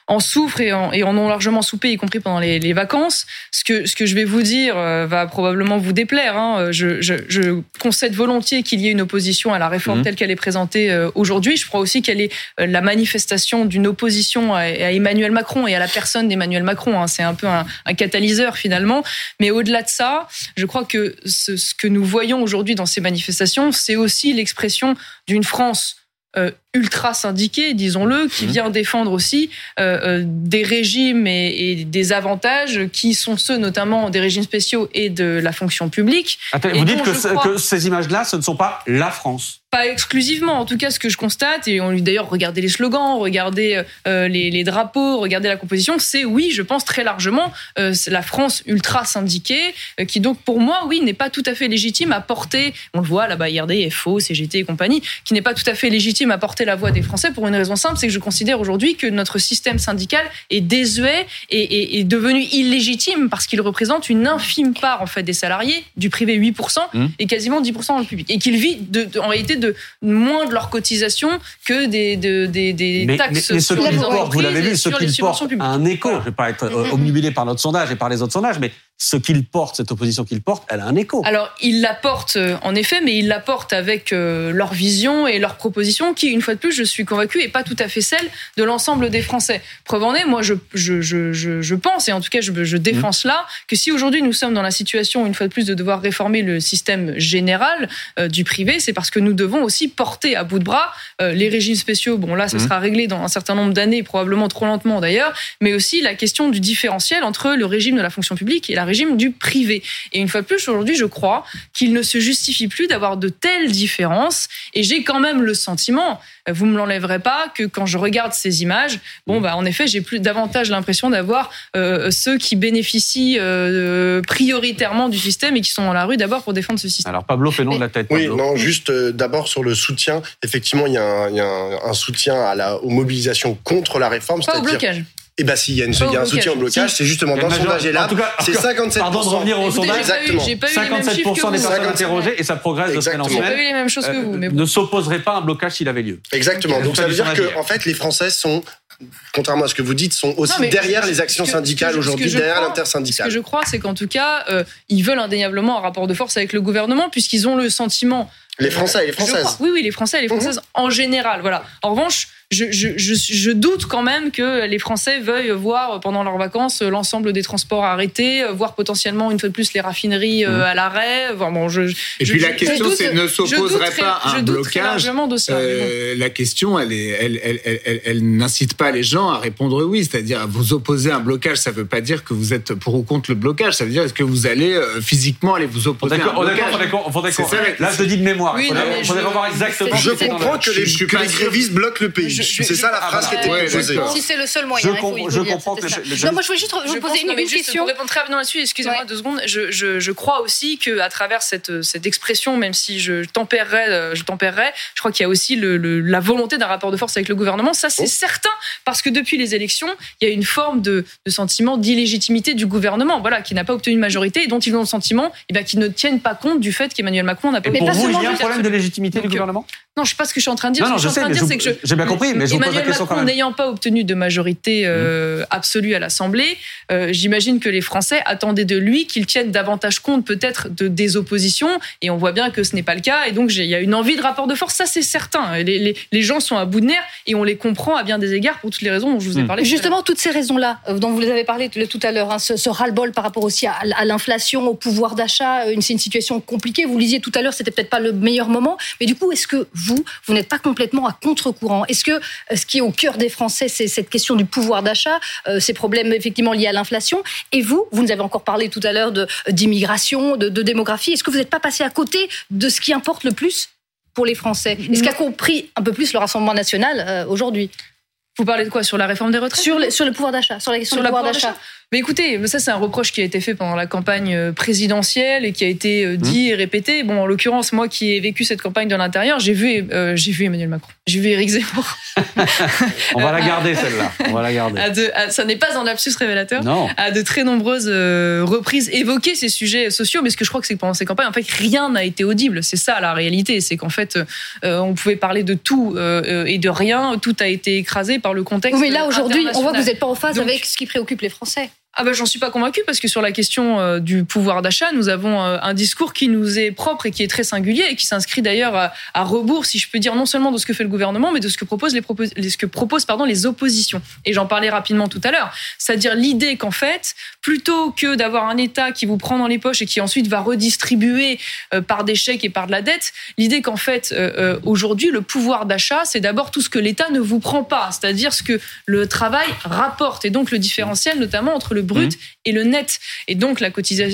en souffrent et en, et en, ont largement soupé, y compris pendant les, les, vacances. Ce que, ce que je vais vous dire euh, va probablement vous déplaire. Hein. Je, je, je, concède volontiers qu'il y ait une opposition à la réforme mmh. telle qu'elle est présentée euh, aujourd'hui. Je crois aussi qu'elle est euh, la manifestation d'une opposition à, à, Emmanuel Macron et à la personne d'Emmanuel Macron. Hein. C'est un peu un, un, catalyseur finalement. Mais au-delà de ça, je crois que ce, ce que nous voyons aujourd'hui dans ces manifestations, c'est aussi l'expression d'une France euh, ultra syndiqué, disons-le, qui mmh. vient défendre aussi euh, euh, des régimes et, et, des avantages qui sont ceux notamment des régimes spéciaux et de la fonction publique. Attends, vous dites que, crois... que ces images-là, ce ne sont pas la France pas exclusivement, en tout cas ce que je constate, et on lui d'ailleurs regarder les slogans, regarder euh, les, les, drapeaux, regarder la composition, c'est oui, je pense très largement euh, la France ultra syndiquée, euh, qui donc pour moi, oui, n'est pas tout à fait légitime à porter, on le voit là-bas, IRD, FO, CGT et compagnie, qui n'est pas tout à fait légitime à porter la voix des Français pour une raison simple, c'est que je considère aujourd'hui que notre système syndical est désuet et, et, et devenu illégitime parce qu'il représente une infime part en fait des salariés, du privé 8% mmh. et quasiment 10% dans le public, et qu'il vit de, de, en réalité de moins de leurs cotisations que des, de, des, des mais, taxes mais, mais ce qu'ils portent, vous l'avez vu, ce qu'ils portent a un écho. Je ne vais pas être obnubilé par notre sondage et par les autres sondages, mais ce qu'il porte, cette opposition qu'il porte, elle a un écho. Alors, ils la portent en effet, mais ils la portent avec euh, leur vision et leurs propositions qui, une fois de plus, je suis convaincue, n'est pas tout à fait celle de l'ensemble des Français. Preuve en est, moi, je, je, je, je, pense, et en tout cas, je, je défends mmh. cela, que si aujourd'hui nous sommes dans la situation, une fois de plus, de devoir réformer le système général euh, du privé, c'est parce que nous devons aussi porter à bout de bras euh, les régimes spéciaux. Bon, là, ce mmh. sera réglé dans un certain nombre d'années, probablement trop lentement d'ailleurs, mais aussi la question du différentiel entre le régime de la fonction publique et la régime du privé. Et une fois de plus, aujourd'hui, je crois qu'il ne se justifie plus d'avoir de telles différences. Et j'ai quand même le sentiment, vous me l'enlèverez pas, que quand je regarde ces images, bon, bah, en effet, j'ai plus davantage l'impression d'avoir euh, ceux qui bénéficient euh, prioritairement du système et qui sont dans la rue d'abord pour défendre ce système. Alors, Pablo, fais nom de la tête. Pablo. Oui, non, juste euh, d'abord sur le soutien. Effectivement, il y a un, il y a un, un soutien à la, aux mobilisations contre la réforme. Pas au blocage. Eh ben, s'il y a, une, il y a un soutien au blocage, si. c'est justement dans le sondage et là, c'est 57%. Pardon de revenir au sondage. Exactement. 57% des personnes interrogées et ça progresse de semaine en semaine. J'ai pas eu les mêmes choses que vous. Mais bon. Ne s'opposerait pas à un blocage s'il avait lieu. Exactement. Donc ça veut dire que, en fait, les Français sont contrairement à ce que vous dites, sont aussi non, derrière les actions syndicales aujourd'hui, derrière l'intersyndicale. Ce que je crois, c'est qu'en tout cas, euh, ils veulent indéniablement un rapport de force avec le gouvernement, puisqu'ils ont le sentiment. Les Français et les Françaises. Oui, oui, les Français et les Françaises mmh. en général. Voilà. En revanche, je, je, je, je, doute quand même que les Français veuillent voir pendant leurs vacances l'ensemble des transports arrêtés, voir potentiellement une fois de plus les raffineries mmh. à l'arrêt. Enfin, bon, je, Et puis la question, c'est ne s'opposerait pas à un blocage. De ça, euh, la question, elle, est, elle, elle, elle, elle, elle n'incite pas les gens à répondre oui, c'est-à-dire à vous opposer à un blocage. Ça ne veut pas dire que vous êtes pour ou contre le blocage. Ça veut dire est-ce que vous allez euh, physiquement aller vous opposer à un blocage. D'accord, d'accord. Là, je dis de mémoire. Oui, il faudrait revoir exactement. Je comprends que les, que les grévistes bloquent le pays. C'est ça la phrase qui était proposée. Si c'est le seul moyen, je comprends que. Non, moi je voulais juste vous poser une question. Pour répondre très rapidement là-dessus, excusez-moi deux secondes. Je crois aussi que à travers cette cette expression, même si je tempérerais, je tempérerais, je crois qu'il y a aussi la volonté d'un rapport de force avec le gouvernement. Ça, c'est certain, parce que depuis les élections, il y a une forme de, de sentiment d'illégitimité du gouvernement, voilà, qui n'a pas obtenu une majorité et dont ils ont le sentiment eh bien, qu'ils ne tiennent pas compte du fait qu'Emmanuel Macron n'a pas. Et pour vous, il y a un problème de légitimité du gouvernement? Non, je sais pas ce que je suis en train de dire. Non, non, ce que je, suis en train de dire, c'est que j'ai bien compris, mais je Emmanuel vous pose la question Macron n'ayant pas obtenu de majorité euh, mmh. absolue à l'Assemblée, euh, j'imagine que les Français attendaient de lui qu'il tienne davantage compte peut-être de des oppositions, et on voit bien que ce n'est pas le cas. Et donc il y a une envie de rapport de force, ça c'est certain. Les, les, les, gens sont à bout de nerfs et on les comprend à bien des égards pour toutes les raisons dont je vous ai mmh. parlé. Justement, toutes ces raisons-là euh, dont vous les avez parlé tout à l'heure, hein, ce, ce ras-le-bol par rapport aussi à, à l'inflation, au pouvoir d'achat, c'est une situation compliquée. Vous lisiez tout à l'heure, c'était peut-être pas le meilleur moment, mais du coup, est-ce que vous, vous n'êtes pas complètement à contre-courant. Est-ce que euh, ce qui est au cœur des Français, c'est cette question du pouvoir d'achat, euh, ces problèmes effectivement liés à l'inflation? Et vous, vous nous avez encore parlé tout à l'heure d'immigration, de, de, démographie. Est-ce que vous n'êtes pas passé à côté de ce qui importe le plus pour les Français? Est-ce qu'a compris un peu plus le Rassemblement national aujourd'hui? Vous parlez de quoi? Sur la réforme des retraites? Sur, sur le pouvoir d'achat. Sur la question du pouvoir d'achat? Mais écoutez, ça c'est un reproche qui a été fait pendant la campagne euh, présidentielle et qui a été euh, dit mmh. et répété. Bon, en l'occurrence, moi qui ai vécu cette campagne de l'intérieur, j'ai vu, euh, j'ai vu Emmanuel Macron, j'ai vu Éric Zemmour. On va la garder celle-là. On va la garder. ça n'est pas un lapsus révélateur. Non. À de très nombreuses reprises évoquer ces sujets sociaux, mais ce que je crois que c'est que pendant ces campagnes, en fait, rien n'a été audible. C'est ça la réalité, c'est qu'en fait, on pouvait parler de tout et de rien. Tout a été écrasé par le contexte. Oui, mais là aujourd'hui, on voit que vous n'êtes pas en phase avec ce qui préoccupe les Français. Ah ben j'en suis pas convaincu parce que sur la question euh, du pouvoir d'achat, nous avons euh, un discours qui nous est propre et qui est très singulier et qui s'inscrit d'ailleurs à, rebours, si je peux dire, non seulement de ce que fait le gouvernement, mais de ce que proposent les, ce que proposent pardon les oppositions. Et j'en parlais rapidement tout à l'heure, c'est-à-dire l'idée qu'en fait, plutôt que d'avoir un État qui vous prend dans les poches et qui ensuite va redistribuer euh, par des chèques et par de la dette, l'idée qu'en fait aujourd'hui le pouvoir d'achat, c'est d'abord tout ce que l'État ne vous prend pas, c'est-à-dire ce que le travail rapporte et donc le différentiel notamment entre le brut mmh. et le net. Et donc la,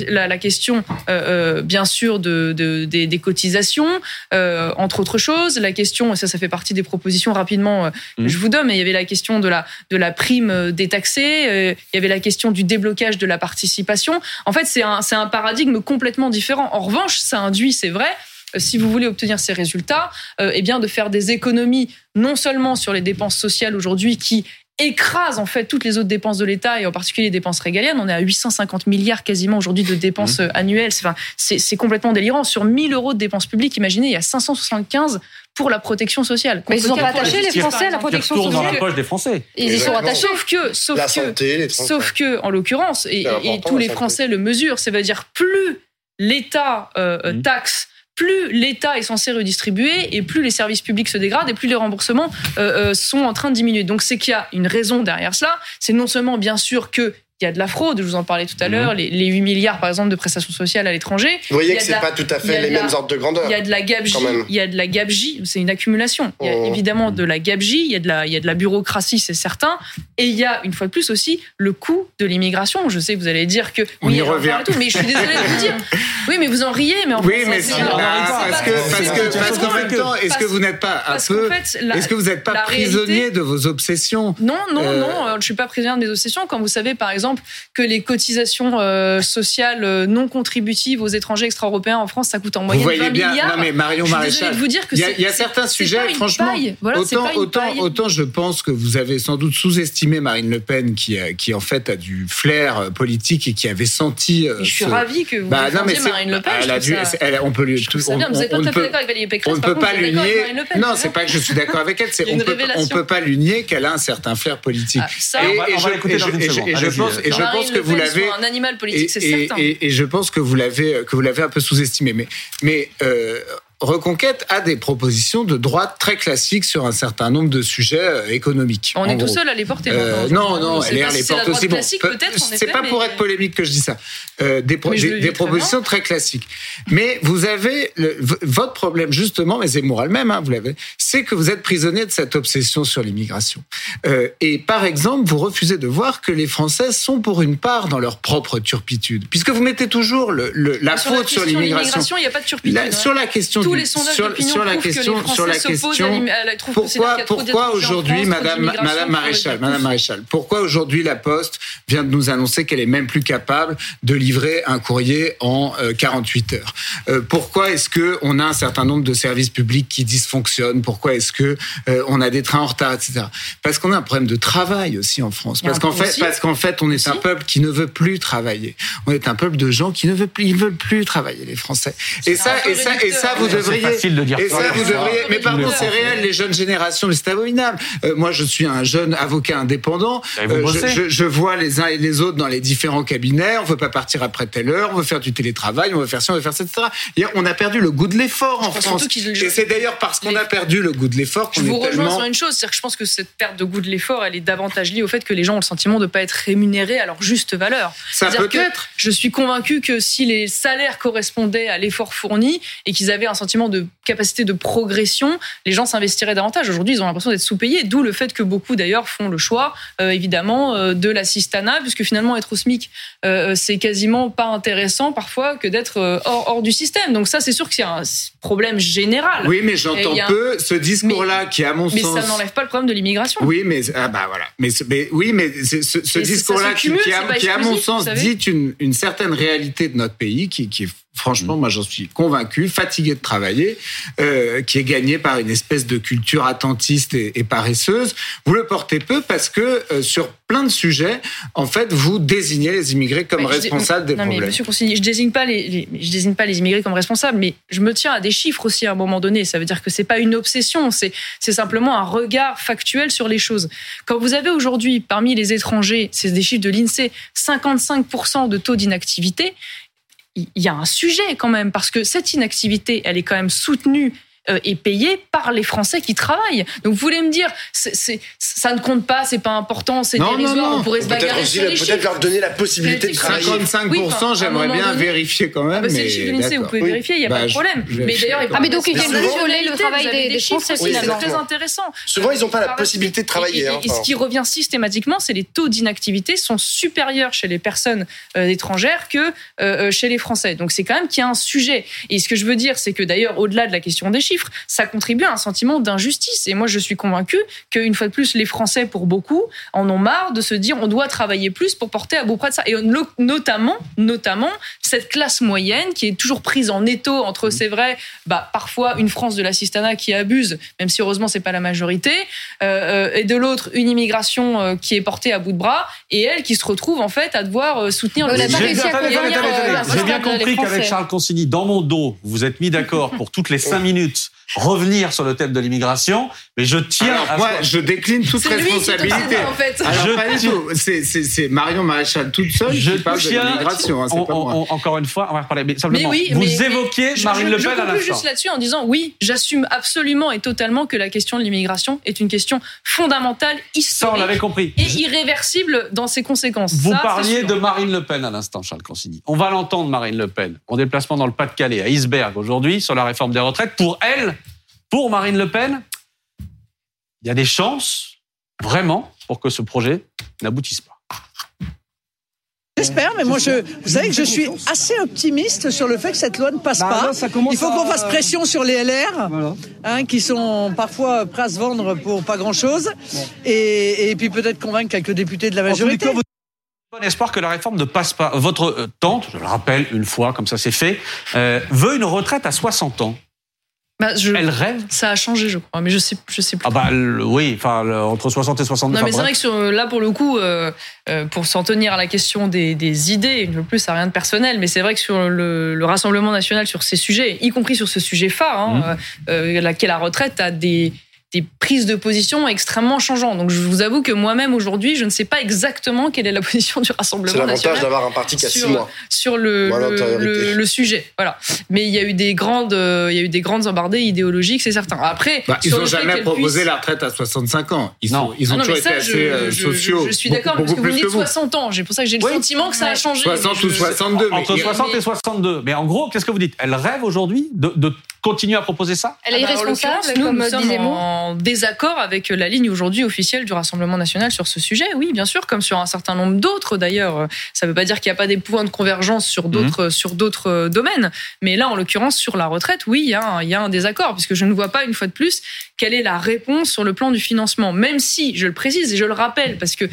la, la question, euh, euh, bien sûr, de, de des, cotisations, euh, entre autres choses. La question, ça, ça fait partie des propositions rapidement, mmh. je vous donne, mais il y avait la question de la, de la prime détaxée, il y avait la question du déblocage de la participation. En fait, c'est un, un paradigme complètement différent. En revanche, ça induit, c'est vrai, si vous voulez obtenir ces résultats, eh bien de faire des économies non seulement sur les dépenses sociales aujourd'hui qui écrase en fait toutes les autres dépenses de l'État et en particulier les dépenses régaliennes. On est à 850 milliards quasiment aujourd'hui de dépenses mmh. euh, annuelles. Enfin, c'est complètement délirant. Sur 1000 euros de dépenses publiques, imaginez, il y a 575 pour la protection sociale. Mais ils sont pas attachés les Français à la protection sociale. dans la poche des Français. Ils y sont attachés. Sauf que, sauf que, sauf que, en l'occurrence, et, tous les Français le mesurent, ça veut dire plus l'État euh, mmh. taxe plus l'État est censé redistribuer et plus les services publics se dégradent et plus les remboursements euh, euh, sont en train de diminuer. Donc c'est qu'il y a une raison derrière cela. C'est non seulement bien sûr que il y a de la fraude, je vous en parlais tout à l'heure, mhm. les, 8 milliards par exemple de prestations sociales à l'étranger. Vous voyez que c'est pas tout à fait les mêmes ordres de grandeur. Il y a de la gabegie, il y a de la gabegie, c'est une accumulation. Il y a oh. évidemment de la gabegie, il y a de la, il y a de la bureaucratie, c'est certain, et il y a une fois de plus aussi le coût de l'immigration. Je sais que vous allez dire que on y revient, tout, mais je suis désolée de vous dire. Oui, mais vous en riez, mais en oui, mais c'est parce que parce qu'en même temps, est-ce que vous n'êtes pas un peu, est-ce que vous n'êtes pas prisonnier de vos obsessions? Non, non, euh, non, je suis pas prisonnier de mes obsessions. Quand vous savez, par exemple, que les cotisations euh, sociales euh, non contributives aux étrangers extra-européens en France, ça coûte en moyenne vous voyez 20 bien, milliards. Non mais Marion Maréchal, de vous dire que il y a, certains sujets, franchement, autant, autant, autant je pense que vous avez sans doute sous-estimé Marine Le Pen, qui, qui en fait a du flair euh, politique et qui avait senti. je suis ravie que vous bah, non, mais Marine Le Pen. Elle a dû, elle, on peut lui. On, bien, vous n'êtes pas tout à fait d'accord avec Valérie Pécresse. On ne peut pas lui nier. Non, c'est pas que je suis d'accord avec elle. C'est on peut, on peut pas lui nier qu'elle a un certain flair politique. Ah, et je pense que vous l'avez animal politique, c'est certain. Et, je pense que vous l'avez que vous l'avez un peu sous-estimé. Mais, mais euh, Reconquête a des propositions de droite très classiques sur un certain nombre de sujets euh, économiques. On est tout seul à les porter. Euh, non, non, elle, les porte aussi. Bon, c'est pas pour être polémique que je dis ça. Euh, des, des, propositions très classiques. Mais vous avez votre problème justement, mais c'est moral même, hein, vous l'avez, c'est que vous êtes prisonnier de cette obsession sur l'immigration. Euh, et par exemple, vous refusez de voir que les Français sont pour une part dans leur propre turpitude, puisque vous mettez toujours le, la faute sur l'immigration. Il n'y a pas de turpitude. Hein. Sur la question tous les sondages sur, sur la question, sur la question, pourquoi, pourquoi aujourd'hui, Madame, Madame Maréchal, Madame Maréchal, pourquoi aujourd'hui la Poste vient de nous annoncer qu'elle est même plus capable de livrer un courrier en 48 euh, heures euh, Pourquoi est-ce que on a un certain nombre de services publics qui dysfonctionnent? Pourquoi est-ce que euh, on a des trains en retard, etc. Parce qu'on a un problème de travail aussi en France. Parce qu'en fait, parce qu'en fait, on est un peuple qui ne veut plus travailler. On est un peuple de gens qui ne veulent plus, ils veulent plus travailler, les Français. Et ça, et ça, et ça, vous devez c'est facile de dire et ça. vous devriez, mais par contre, c'est réel, les jeunes générations, c'est abominable. Euh, moi, je suis un jeune avocat indépendant. Euh, je, je, je, vois les uns et les autres dans les différents cabinets. On veut pas partir après telle heure. On veut faire du télétravail. On veut faire ça, on veut faire ça, etc. Et on a perdu le goût de l'effort en France. Et c'est d'ailleurs parce qu'on a perdu le goût de l'effort qu'on est tellement... Je vous rejoins sur une chose, c'est que je pense que cette perte de goût de l'effort, elle est davantage liée au fait que les gens ont le sentiment de ne pas être rémunérés à leur juste valeur. Ça peut être. Je suis convaincu que si les salaires correspondaient à l'effort fourni et qu'ils avaient un sentiment de capacité de progression, les gens s'investiraient davantage. Aujourd'hui, ils ont l'impression d'être sous-payés, d'où le fait que beaucoup d'ailleurs font le choix, euh, évidemment, euh, de l'assistanat, puisque finalement être au SMIC, euh, c'est quasiment pas intéressant parfois que d'être euh, hors, hors du système. Donc ça, c'est sûr que c'est un problème général. Oui, mais j'entends peu ce discours-là qui, à mon Mais sens. ça n'enlève pas le problème de l'immigration. Oui, mais ah bah voilà. Mais, ce- mais oui, mais ce, discours-là qui, qui, à mon sens, dit une, une certaine réalité de notre pays, qui, qui est franchement, moi j'en suis convaincu, fatigué de travailler, euh, qui est gagné par une espèce de culture attentiste et, et paresseuse. Vous le portez peu parce que euh, sur plein de sujets, en fait, vous désignez les immigrés comme je responsables des non, mais problèmes. Monsieur Consigny, je désigne pas les, les- je désigne pas les immigrés comme responsables, mais je me tiens à des chiffres aussi à un moment donné. Ça veut dire que c'est pas une obsession, c'est c'est simplement un regard factuel sur les choses. Quand vous avez aujourd'hui parmi les étrangers, c'est des chiffres de l'Insee, 55% de taux d'inactivité, il y a un sujet quand même parce que cette inactivité, elle est quand même soutenue euh, et payée par les Français qui travaillent. Donc vous voulez me dire, ça ne compte pas, c'est pas important, c'est non, dérisoire, non. on pourrait se Peut-être bagarrer aussi, sur les peut-être chiffres. leur donner la possibilité de travailler. 55%, Oui, enfin, à un j'aimerais bien donné- vérifier quand même. Ah bah, c'est l'INSEE, vous pouvez Oui. vérifier, il n'y a Bah, pas de problème. je- Mais d'ailleurs, il Ah, mais donc, ils viennent la violer le travail des- des chiffres Français. C'est très intéressant. Souvent, ils n'ont pas la possibilité de travailler. et- hein, ce qui revient systématiquement, c'est les taux d'inactivité sont supérieurs chez les personnes euh, étrangères que euh, chez les Français. Donc c'est quand même qu'il y a un sujet. Et ce que je veux dire, c'est que d'ailleurs, au-delà de la question des ça contribue à un sentiment d'injustice. Et moi, je suis convaincue qu'une fois de plus, les Français, pour beaucoup, en ont marre de se dire on doit travailler plus pour porter à bout près de ça. Et no- notamment, notamment cette classe moyenne qui est toujours prise en étau entre, Mmh. c'est vrai, bah, parfois une France de l'assistanat qui abuse, même si heureusement c'est pas la majorité, euh, euh, et de l'autre une immigration euh, qui est portée à bout de bras, et elle qui se retrouve en fait à devoir soutenir J'ai pas bien, euh, compris qu'avec. Charles Consigny, dans mon dos, vous vous êtes mis d'accord pour toutes les cinq minutes revenir sur le thème de l'immigration, mais je tiens Alors, à moi, je décline toute C'est lui responsabilité. obsédé, en fait. Alors, Je pas du tiens- tout. C'est- C'est c'est Marion Maréchal toute seule je qui parle de tiens- l'immigration. hein, c'est on- pas moi. on- on- encore une fois, on va reparler. Mais Mais simplement, oui, vous mais- mais évoquiez je- Marine je- Le je Pen à conclus l'instant. juste là-dessus en disant oui, j'assume absolument et totalement que la question de l'immigration est une question fondamentale, Ça, on historique l'avait compris. et irréversible dans ses conséquences. Vous Ça, parliez de Marine Le Pen à l'instant, Charles Consigny. On va l'entendre, Marine Le Pen, en déplacement dans le Pas-de-Calais, à Isberg aujourd'hui, sur la réforme des retraites. Pour elle, pour Marine Le Pen, il y a des chances, vraiment, pour que ce projet n'aboutisse pas. J'espère, mais moi, je, vous savez que je suis assez optimiste sur le fait que cette loi ne passe Bah, pas. Il faut qu'on fasse pression sur les LR, hein, qui sont parfois prêts à se vendre pour pas grand-chose, et, et puis peut-être convaincre quelques députés de la majorité. Bon espoir que la réforme ne passe pas. Votre euh, tante, je le rappelle une fois, comme ça c'est fait, euh, veut une retraite à 60 ans. Bah, je- Elle rêve? Ça a changé, je crois, mais je sais, je sais plus. Ah bah le- oui, enfin le- entre 60 et 69. Non, mais c'est vrai que sur, là, pour le coup, euh, euh, pour s'en tenir à la question des, des idées, une fois de plus, ça n'a rien de personnel, mais c'est vrai que sur le, le Rassemblement national, sur ces sujets, y compris sur ce sujet phare, hein, euh, euh, la, qu'est la retraite, a des, des prises de position extrêmement changeantes. Donc, je vous avoue que moi-même, aujourd'hui, je ne sais pas exactement quelle est la position du C'est Rassemblement l'avantage national d'avoir un parti qui a six sur, mois. sur le, Voilà, le, l'antériorité. le- le sujet. Voilà. Mais il y a eu des grandes, euh, il y a eu des grandes embardées idéologiques, c'est certain. Après, Bah, ils n'ont jamais proposé puisse- la retraite à 65 ans. Ils, Non. sont, ils ont Ah non, toujours mais été ça, assez je, euh, je- sociaux. je suis d'accord, parce que vous me dites que vous. 60 ans. J'ai pour ça que j'ai le Oui. sentiment que ça a changé. 60 mais ou je- 62. mais Entre il- 60 et mais- 62. Mais en gros, qu'est-ce que vous dites? Elle rêve aujourd'hui de, de continuer à proposer ça Elle est Ah bah, irresponsable, nous, comme nous disait sommes en désaccord avec la ligne aujourd'hui officielle du Rassemblement national sur ce sujet. Oui, bien sûr, comme sur un certain nombre d'autres d'ailleurs. Ça ne veut pas dire qu'il n'y a pas des points de convergence sur Mhm. d'autres sur d'autres euh, domaines. Mais là, en l'occurrence, sur la retraite, oui, il y, a un- il y a un désaccord, puisque je ne vois pas, une fois de plus, quelle est la réponse sur le plan du financement. Même si, je le précise et je le rappelle, parce que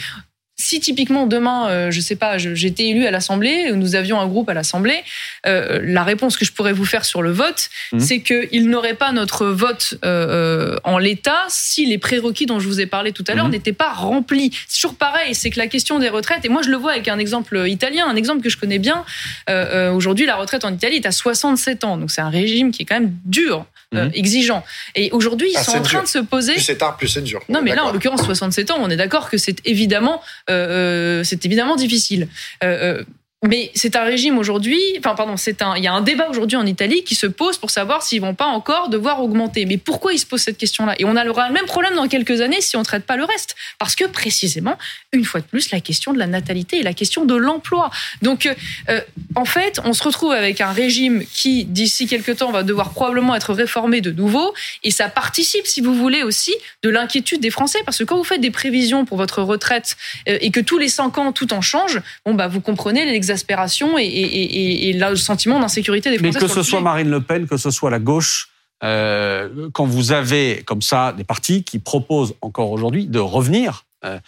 si typiquement demain, euh, je sais pas, j'étais élu à l'Assemblée, nous avions un groupe à l'Assemblée, euh, la réponse que je pourrais vous faire sur le vote, Mhm. c'est qu'il n'aurait pas notre vote euh, euh, en l'état si les prérequis dont je vous ai parlé tout à l'heure Mhm. n'étaient pas remplis. C'est toujours pareil, c'est que la question des retraites, et moi je le vois avec un exemple italien, un exemple que je connais bien, euh, euh, aujourd'hui la retraite en Italie est à 67 ans, donc c'est un régime qui est quand même dur, euh, Mhm. exigeant. Et aujourd'hui ils Ah, sont en train dur. de se poser... Plus c'est tard, plus c'est dur. Non, mais là, en l'occurrence, 67 ans, on est d'accord que c'est évidemment, euh, euh, c'est évidemment difficile. Euh, euh, mais c'est un régime aujourd'hui, enfin pardon, c'est un, il y a un débat aujourd'hui en Italie qui se pose pour savoir s'ils vont pas encore devoir augmenter. Mais pourquoi ils se posent cette question-là? Et on aura le même problème dans quelques années si on traite pas le reste, parce que précisément, une fois de plus, la question de la natalité et la question de l'emploi. Donc, euh, euh, en fait, on se retrouve avec un régime qui, d'ici quelques temps, va devoir probablement être réformé de nouveau, et ça participe, si vous voulez, aussi de l'inquiétude des Français, parce que quand vous faites des prévisions pour votre retraite euh, et que tous les cinq ans tout en change, bon bah vous comprenez l'exaspération et, et, et, et le sentiment d'insécurité des Mais Français. que sur ce soit. Marine Le Pen, que ce soit la gauche, euh, quand vous avez comme ça des partis qui proposent encore aujourd'hui de revenir euh,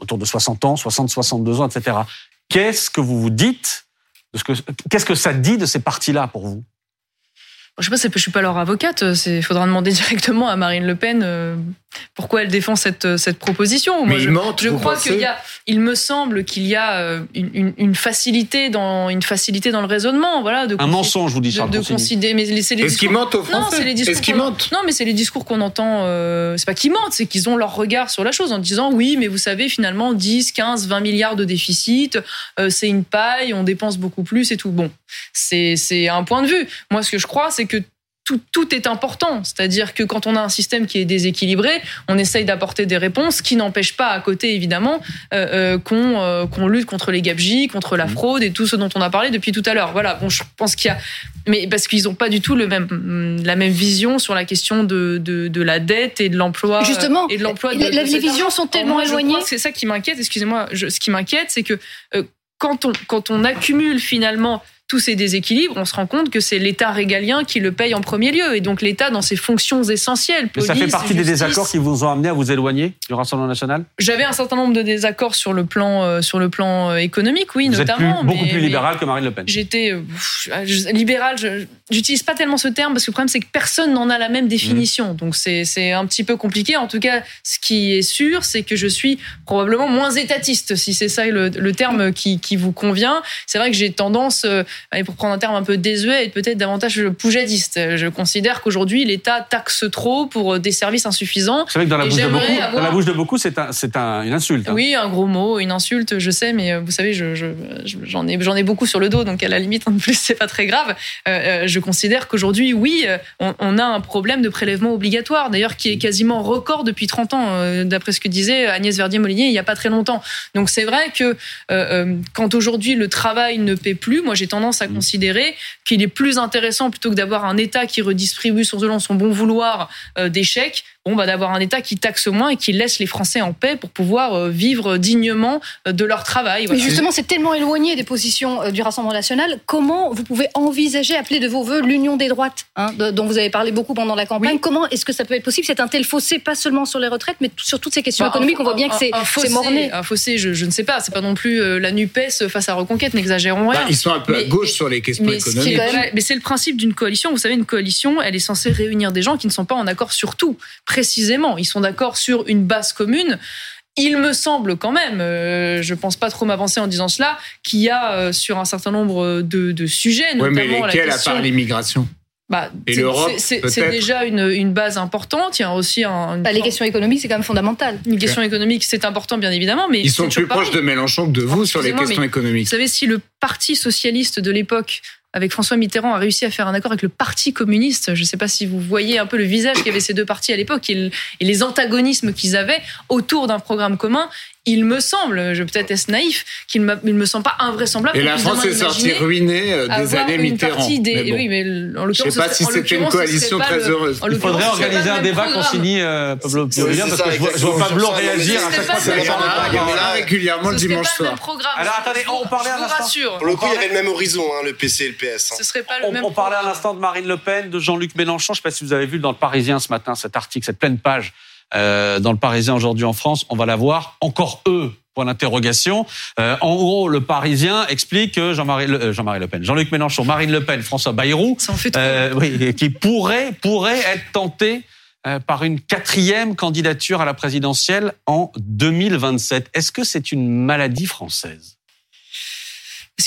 autour de 60 ans, 60, 62 ans, etc. Qu'est-ce que vous vous dites que Qu'est-ce que ça dit de ces partis-là pour vous? Je sais pas, je suis pas leur avocate. Il faudra demander directement à Marine Le Pen euh, pourquoi elle défend cette, cette proposition. Mais Moi, ils je, mentent, je vous crois qu'il y a, il me semble qu'il y a euh, une, une- une facilité dans une facilité dans le raisonnement, voilà, de Un mensonge, vous dit de, Charles de considérer. Mais c'est les Est-ce qu'ils discours- mentent aux Non, Français c'est les discours. Est-ce qu'ils qu'on- mentent Non, mais c'est les discours qu'on entend. Euh, c'est pas qu'ils mentent, c'est qu'ils ont leur regard sur la chose en disant oui, mais vous savez, finalement, 10, 15, 20 milliards de déficit, euh, c'est une paille, on dépense beaucoup plus et tout. Bon, c'est c'est un point de vue. Moi, ce que je crois, c'est que tout, tout est important. C'est-à-dire que quand on a un système qui est déséquilibré, on essaye d'apporter des réponses qui n'empêchent pas à côté, évidemment, euh, euh, qu'on euh, qu'on lutte contre les gabegies, contre la fraude et tout ce dont on a parlé depuis tout à l'heure. Voilà, bon, je pense qu'il y a... Mais parce qu'ils n'ont pas du tout le même, la même vision sur la question de, de, de la dette et de l'emploi. Justement, et de l'emploi. de- les- visions sont tellement moi, éloignées. C'est ça qui m'inquiète, excusez-moi. Ce qui m'inquiète, c'est que euh, quand on, quand on accumule finalement tous ces déséquilibres, on se rend compte que c'est l'État régalien qui le paye en premier lieu. Et donc l'État, dans ses fonctions essentielles, Mais ça fait police, partie des désaccords qui vous ont amené à vous éloigner du Rassemblement national? J'avais un certain nombre de désaccords sur le plan, euh, sur le plan euh, économique, oui, Vous êtes notamment. plus- beaucoup mais- plus libéral que Marine Le Pen. J'étais euh, libéral. J'utilise pas tellement ce terme parce que le problème c'est que personne n'en a la même définition. Donc c'est c'est un petit peu compliqué. En tout cas, ce qui est sûr, c'est que je suis probablement moins étatiste, si c'est ça le, le terme qui, qui vous convient. C'est vrai que j'ai tendance, allez, pour prendre un terme un peu désuet, être peut-être davantage poujadiste. Je considère qu'aujourd'hui l'État taxe trop pour euh, des services insuffisants. Vous savez que dans la, Et bouche de, beaucoup, dans la bouche de beaucoup, c'est un, c'est un, une insulte. hein. Oui, un gros mot, une insulte, je sais, mais euh, vous savez, je, je- je- j'en ai, j'en ai beaucoup sur le dos, donc à la limite, en plus, c'est pas très grave. Euh, je considère qu'aujourd'hui, oui, on, on a un problème de prélèvement obligatoire, d'ailleurs, qui est quasiment record depuis 30 ans, euh, d'après ce que disait Agnès Verdier-Molinier il y a pas très longtemps. Donc c'est vrai que euh, quand aujourd'hui le travail ne paie plus, moi j'ai tendance à Mm. considérer qu'il est plus intéressant plutôt que d'avoir un État qui redistribue selon son bon vouloir euh, des chèques, bon bah d'avoir un État qui taxe moins et qui laisse les Français en paix pour pouvoir euh, vivre dignement euh, de leur travail. Mais justement, c'est tellement éloigné des positions euh, du Rassemblement national. Comment vous pouvez envisager, appeler de vos voeux l'union des droites, hein, de- dont vous avez parlé beaucoup pendant la campagne? Oui. Comment est-ce que ça peut être possible? C'est un tel fossé, pas seulement sur les retraites, mais sur toutes ces questions Bah, économiques. un- on voit bien que un- c'est un fossé- c'est morné. Un fossé, je, je ne sais pas. C'est pas non plus euh, la Nupes face à Reconquête. N'exagérons rien. Bah, Ils sont un peu à Mais- gauche mais- sur les questions Mais, économiques. même- mais c'est le principe d'une coalition. Vous savez, une coalition, elle est censée réunir des gens qui ne sont pas en accord sur tout. Précisément, ils sont d'accord sur une base commune. Il me semble quand même, euh, je pense pas trop m'avancer en disant cela, qu'il y a euh, sur un certain nombre de, de sujets, Oui, mais notamment la lesquels à part l'immigration? Bah, Et c'est- déjà une, une base importante. Il y a aussi un, une, Bah, les questions économiques, c'est quand même fondamental. une question économique, c'est important bien évidemment, mais Ils sont plus proches de Mélenchon que de vous sur les questions économiques. Vous savez, si le Parti socialiste de l'époque, avec François Mitterrand, a réussi à faire un accord avec le Parti communiste, je ne sais pas si vous voyez un peu le visage qu'avaient ces deux partis à l'époque et les antagonismes qu'ils avaient autour d'un programme commun, il me semble, je peut-être être naïf, qu'il ne me semble pas invraisemblable. Et qu'on la France est sortie ruinée euh, des années Mitterrand. des- Mais bon. Oui, mais en Je l'occurrence, sais pas ce si c'était une coalition très le- heureuse. Il faudrait organiser un débat programme. consigné, euh, Pablo c'est parce ça, que je vois, je vois. Pablo réagir à chaque fois dans Il y en a régulièrement le dimanche soir. Alors, je attendez, on parlait je à l'instant. Pour le coup, il y avait le même horizon, hein, le PC et le PS. hein. Ce serait pas le On, même on parlait à l'instant de Marine Le Pen, de Jean-Luc Mélenchon. Je ne sais pas si vous avez vu dans le Parisien ce matin cet article, cette pleine page euh, dans le Parisien aujourd'hui en France. On va la voir. Encore eux. Point d'interrogation. Euh, en gros, le Parisien explique que Jean-Marie Le, euh, Jean-Marie Le Pen, Jean-Luc Mélenchon, Marine Le Pen, François Bayrou, en fait euh, oui, qui pourrait pourrait être tenté euh, par une quatrième candidature à la présidentielle en 2027. Est-ce que c'est une maladie française?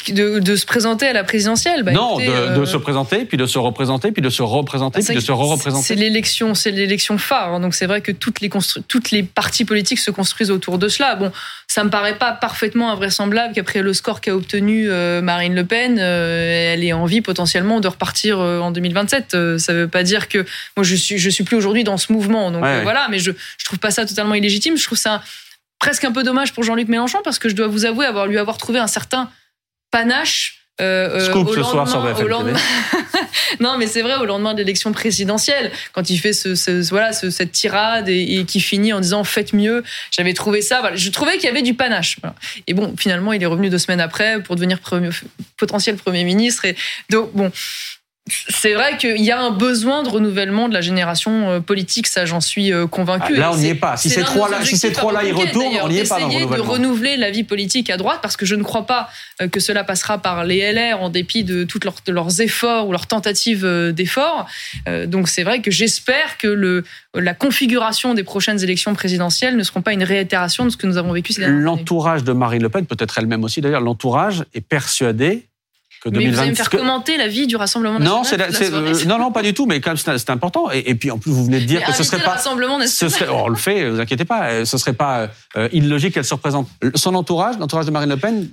De, de se présenter à la présidentielle. Bah, non, écoutez, de, euh, de se présenter, puis de se représenter, puis de se représenter, puis de se re-représenter. C'est l'élection, c'est l'élection phare. hein. Donc c'est vrai que toutes les toutes les partis politiques se construisent autour de cela. Bon, ça me paraît pas parfaitement invraisemblable qu'après le score qu'a obtenu euh, Marine Le Pen, euh, elle ait envie potentiellement de repartir en 2027. Euh, ça veut pas dire que moi je suis je suis plus aujourd'hui dans ce mouvement. Donc Ouais, ouais. voilà, mais je je trouve pas ça totalement illégitime. Je trouve ça presque un peu dommage pour Jean-Luc Mélenchon parce que je dois vous avouer avoir lui avoir trouvé un certain panache. euh, euh, Scoop au ce soir sur lendemain- BFM au lendemain- non, mais c'est vrai, au lendemain de l'élection présidentielle, quand il fait ce, ce- voilà, ce- cette tirade et, et qui finit en disant faites mieux, j'avais trouvé ça. Voilà, je trouvais qu'il y avait du panache. voilà. Et bon, finalement, il est revenu deux semaines après pour devenir premier- potentiel Premier ministre. Et donc, bon. C'est vrai qu'il y a un besoin de renouvellement de la génération euh, politique, ça j'en suis euh, convaincu. Ah, là, on n'y est pas. Si ces trois-là- nos si ces objectifs à trois-là, ils retournent, on n'y est pas d'essayer de renouveler la vie politique à droite, parce que je ne crois pas euh, que cela passera par les LR en dépit de tous leurs, de leurs efforts ou leurs tentatives d'efforts. Donc c'est vrai que j'espère que le, la configuration des prochaines élections présidentielles ne seront pas une réitération de ce que nous avons vécu ces dernières années. L'entourage de Marine Le Pen, peut-être elle-même aussi d'ailleurs, l'entourage est persuadé que Mais vous allez me 2026. faire que- commenter la vie du Rassemblement national Non, la- la euh, non, non, pas du tout, mais quand même, c'est important. Et, et puis, en plus, vous venez de dire Mais que ce serait le pas. Rassemblement Ce national. serait, oh, on le fait, vous inquiétez pas, euh, ce serait pas euh, illogique qu'elle se représente. Son entourage, l'entourage de Marine Le Pen,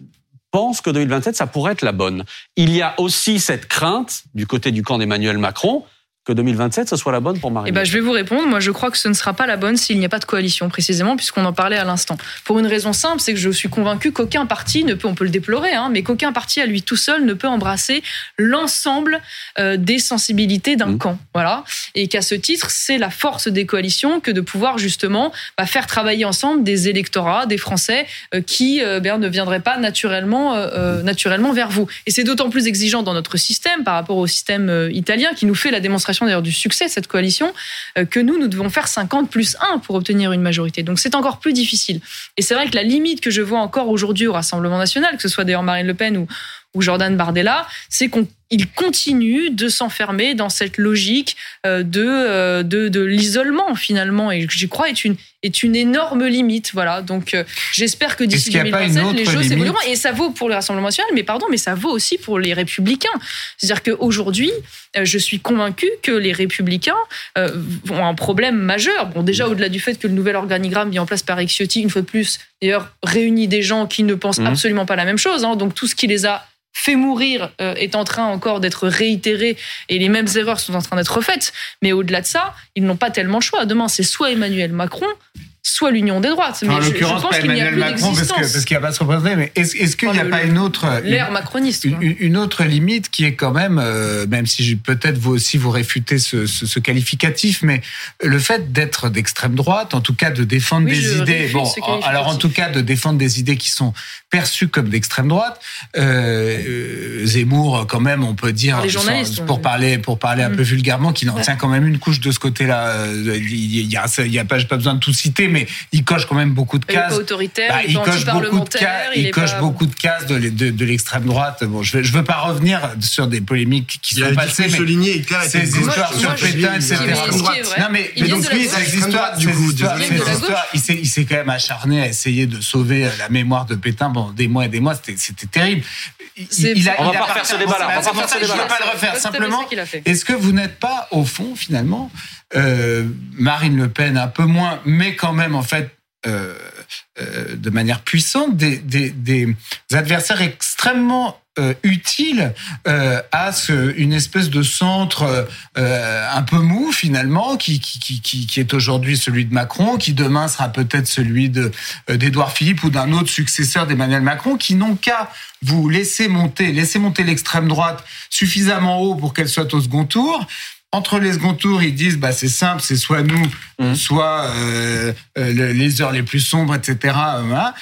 pense que 2027, ça pourrait être la bonne. Il y a aussi cette crainte du côté du camp d'Emmanuel Macron que 2027, ce soit la bonne pour Marine Eh ben, je vais vous répondre. Moi, je crois que ce ne sera pas la bonne s'il n'y a pas de coalition, précisément, puisqu'on en parlait à l'instant. Pour une raison simple, c'est que je suis convaincu qu'aucun parti ne peut, on peut le déplorer, hein, mais qu'aucun parti à lui tout seul ne peut embrasser l'ensemble euh, des sensibilités d'un Mhm. camp. Voilà. Et qu'à ce titre, c'est la force des coalitions que de pouvoir justement bah, faire travailler ensemble des électorats, des Français euh, qui euh, ben, ne viendraient pas naturellement, naturellement vers vous. Et c'est d'autant plus exigeant dans notre système par rapport au système italien qui nous fait la démonstration d'ailleurs du succès de cette coalition euh, que nous, nous devons faire 50 plus 1 pour obtenir une majorité. Donc c'est encore plus difficile. Et c'est vrai que la limite que je vois encore aujourd'hui au Rassemblement national, que ce soit d'ailleurs Marine Le Pen ou, ou Jordan Bardella, c'est qu'il continue de s'enfermer dans cette logique euh, de, euh, de, de l'isolement finalement. Et j'y crois est une, est une énorme limite. Voilà. Donc euh, j'espère que d'ici qu'il y a pas une 2027, les choses évolueront. Et ça vaut pour le Rassemblement national, mais pardon, mais ça vaut aussi pour les Républicains. C'est-à-dire qu'aujourd'hui, je suis convaincu que les Républicains ont un problème majeur. Bon, déjà au-delà du fait que le nouvel organigramme mis en place par Eric Ciotti, une fois de plus, d'ailleurs, réunit des gens qui ne pensent Mhm. absolument pas la même chose. hein. donc tout ce qui les a fait mourir euh, est en train encore d'être réitéré et les mêmes erreurs sont en train d'être faites. Mais au-delà de ça, ils n'ont pas tellement le choix. Demain, c'est soit Emmanuel Macron, soit l'Union des droites. En l'occurrence, pense pas qu'il n'y a Emmanuel Macron, parce qu'il n'y a pas de se représenter, mais est-ce qu'il n'y a Enfin, pas une autre. L'ère macroniste. Une, une autre limite qui est quand même, euh, même si peut-être vous aussi vous réfutez ce, ce- ce qualificatif, mais le fait d'être d'extrême droite, en tout cas de défendre Oui, des idées, bon, alors en tout cas de défendre des idées qui sont perçues comme d'extrême droite, euh, euh, Zemmour, quand même, on peut dire, Les journalistes, sans- pour ouais. parler pour parler un Mm. peu vulgairement, qu'il en tient quand même une couche de ce côté-là. Il y a, il y a pas, j'ai pas besoin de tout citer, mais il coche quand même beaucoup de Il cases. autoritaire, Bah, il coche beaucoup de cases, il coche pas- beaucoup de cases de, de, de l'extrême droite. Bon, je ne veux pas revenir sur des polémiques qui Il sont passées, mais souligné ces histoires sur Pétain, etc. Non, mais, mais donc gauche. ces histoires, Du coup, il s'est, quand même acharné à essayer de sauver la mémoire de Pétain pendant des mois et des mois. C'était, terrible. Il- a- On va il a pas refaire ce débat-là, on va pas refaire ce que je ne débat-là. veux pas le refaire. Simplement, est-ce que vous n'êtes pas, au fond, finalement, euh, Marine Le Pen un peu moins, mais quand même, en fait, euh, euh, de manière puissante, des, des, des adversaires extrêmement euh, utiles euh, à ce, une espèce de centre euh, un peu mou finalement, qui, qui, qui, qui, est aujourd'hui celui de Macron, qui demain sera peut-être celui de euh, Philippe ou d'un autre successeur d'Emmanuel Macron, qui n'ont qu'à vous laisser monter, laisser monter l'extrême droite suffisamment haut pour qu'elle soit au second tour. Entre les second tours, ils disent bah c'est simple, c'est soit nous, Mhm. soit euh, euh, le- les heures les plus sombres, etc. voilà.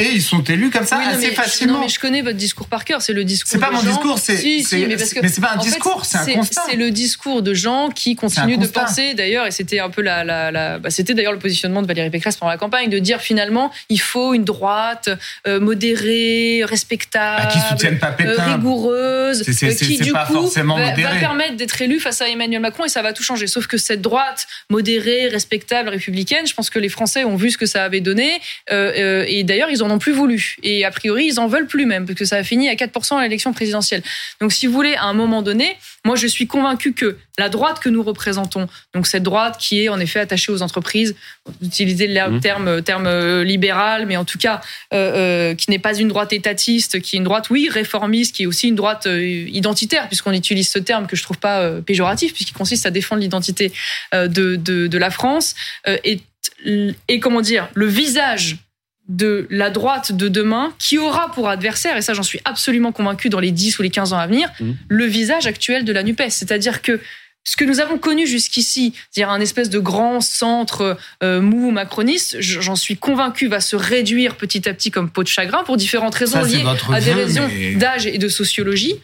Et ils sont élus comme ça Oui, non, assez mais- facilement. Non, mais je connais votre discours par cœur. C'est le discours. C'est pas mon gens- discours, c'est- Si, c'est- si, mais, c'est pas un discours, c'est un constat. C'est le discours de gens qui continuent de penser, d'ailleurs, et c'était un peu la, la, la- bah, c'était d'ailleurs le positionnement de Valérie Pécresse pendant la campagne, de dire finalement, il faut une droite euh, modérée, respectable, Ah, qui soutiennent pas euh, Pétain. rigoureuse, vertueuse C'est- c'est- euh, qui du pas coup forcément va, va permettre d'être élu face à Emmanuel Macron et ça va tout changer. Sauf que cette droite modérée, respectable, républicaine, je pense que les Français ont vu ce que ça avait donné euh, et d'ailleurs ils en ont plus voulu. Et a priori ils en veulent plus même parce que ça a fini à 4% à l'élection présidentielle. Donc si vous voulez, à un moment donné, moi je suis convaincu que la droite que nous représentons, donc cette droite qui est en effet attachée aux entreprises, utiliser le Mhm. terme, terme euh, libéral, mais en tout cas euh, euh, qui n'est pas une droite étatiste, qui est une droite, oui, réformiste, qui est aussi une droite euh, identitaire, puisqu'on utilise ce terme que je trouve pas euh, péjoratif, puisqu'il consiste à défendre l'identité euh, de, de, de la France, euh, et, et comment dire, le visage de la droite de demain qui aura pour adversaire, et ça j'en suis absolument convaincu dans les 10 ou les 15 ans à venir, Mhm. le visage actuel de la NUPES. C'est-à-dire que ce que nous avons connu jusqu'ici, c'est-à-dire un espèce de grand centre euh, mou macroniste, j'en suis convaincu, va se réduire petit à petit comme peau de chagrin pour différentes raisons Ça, liées à des raisons mais- d'âge et de sociologie.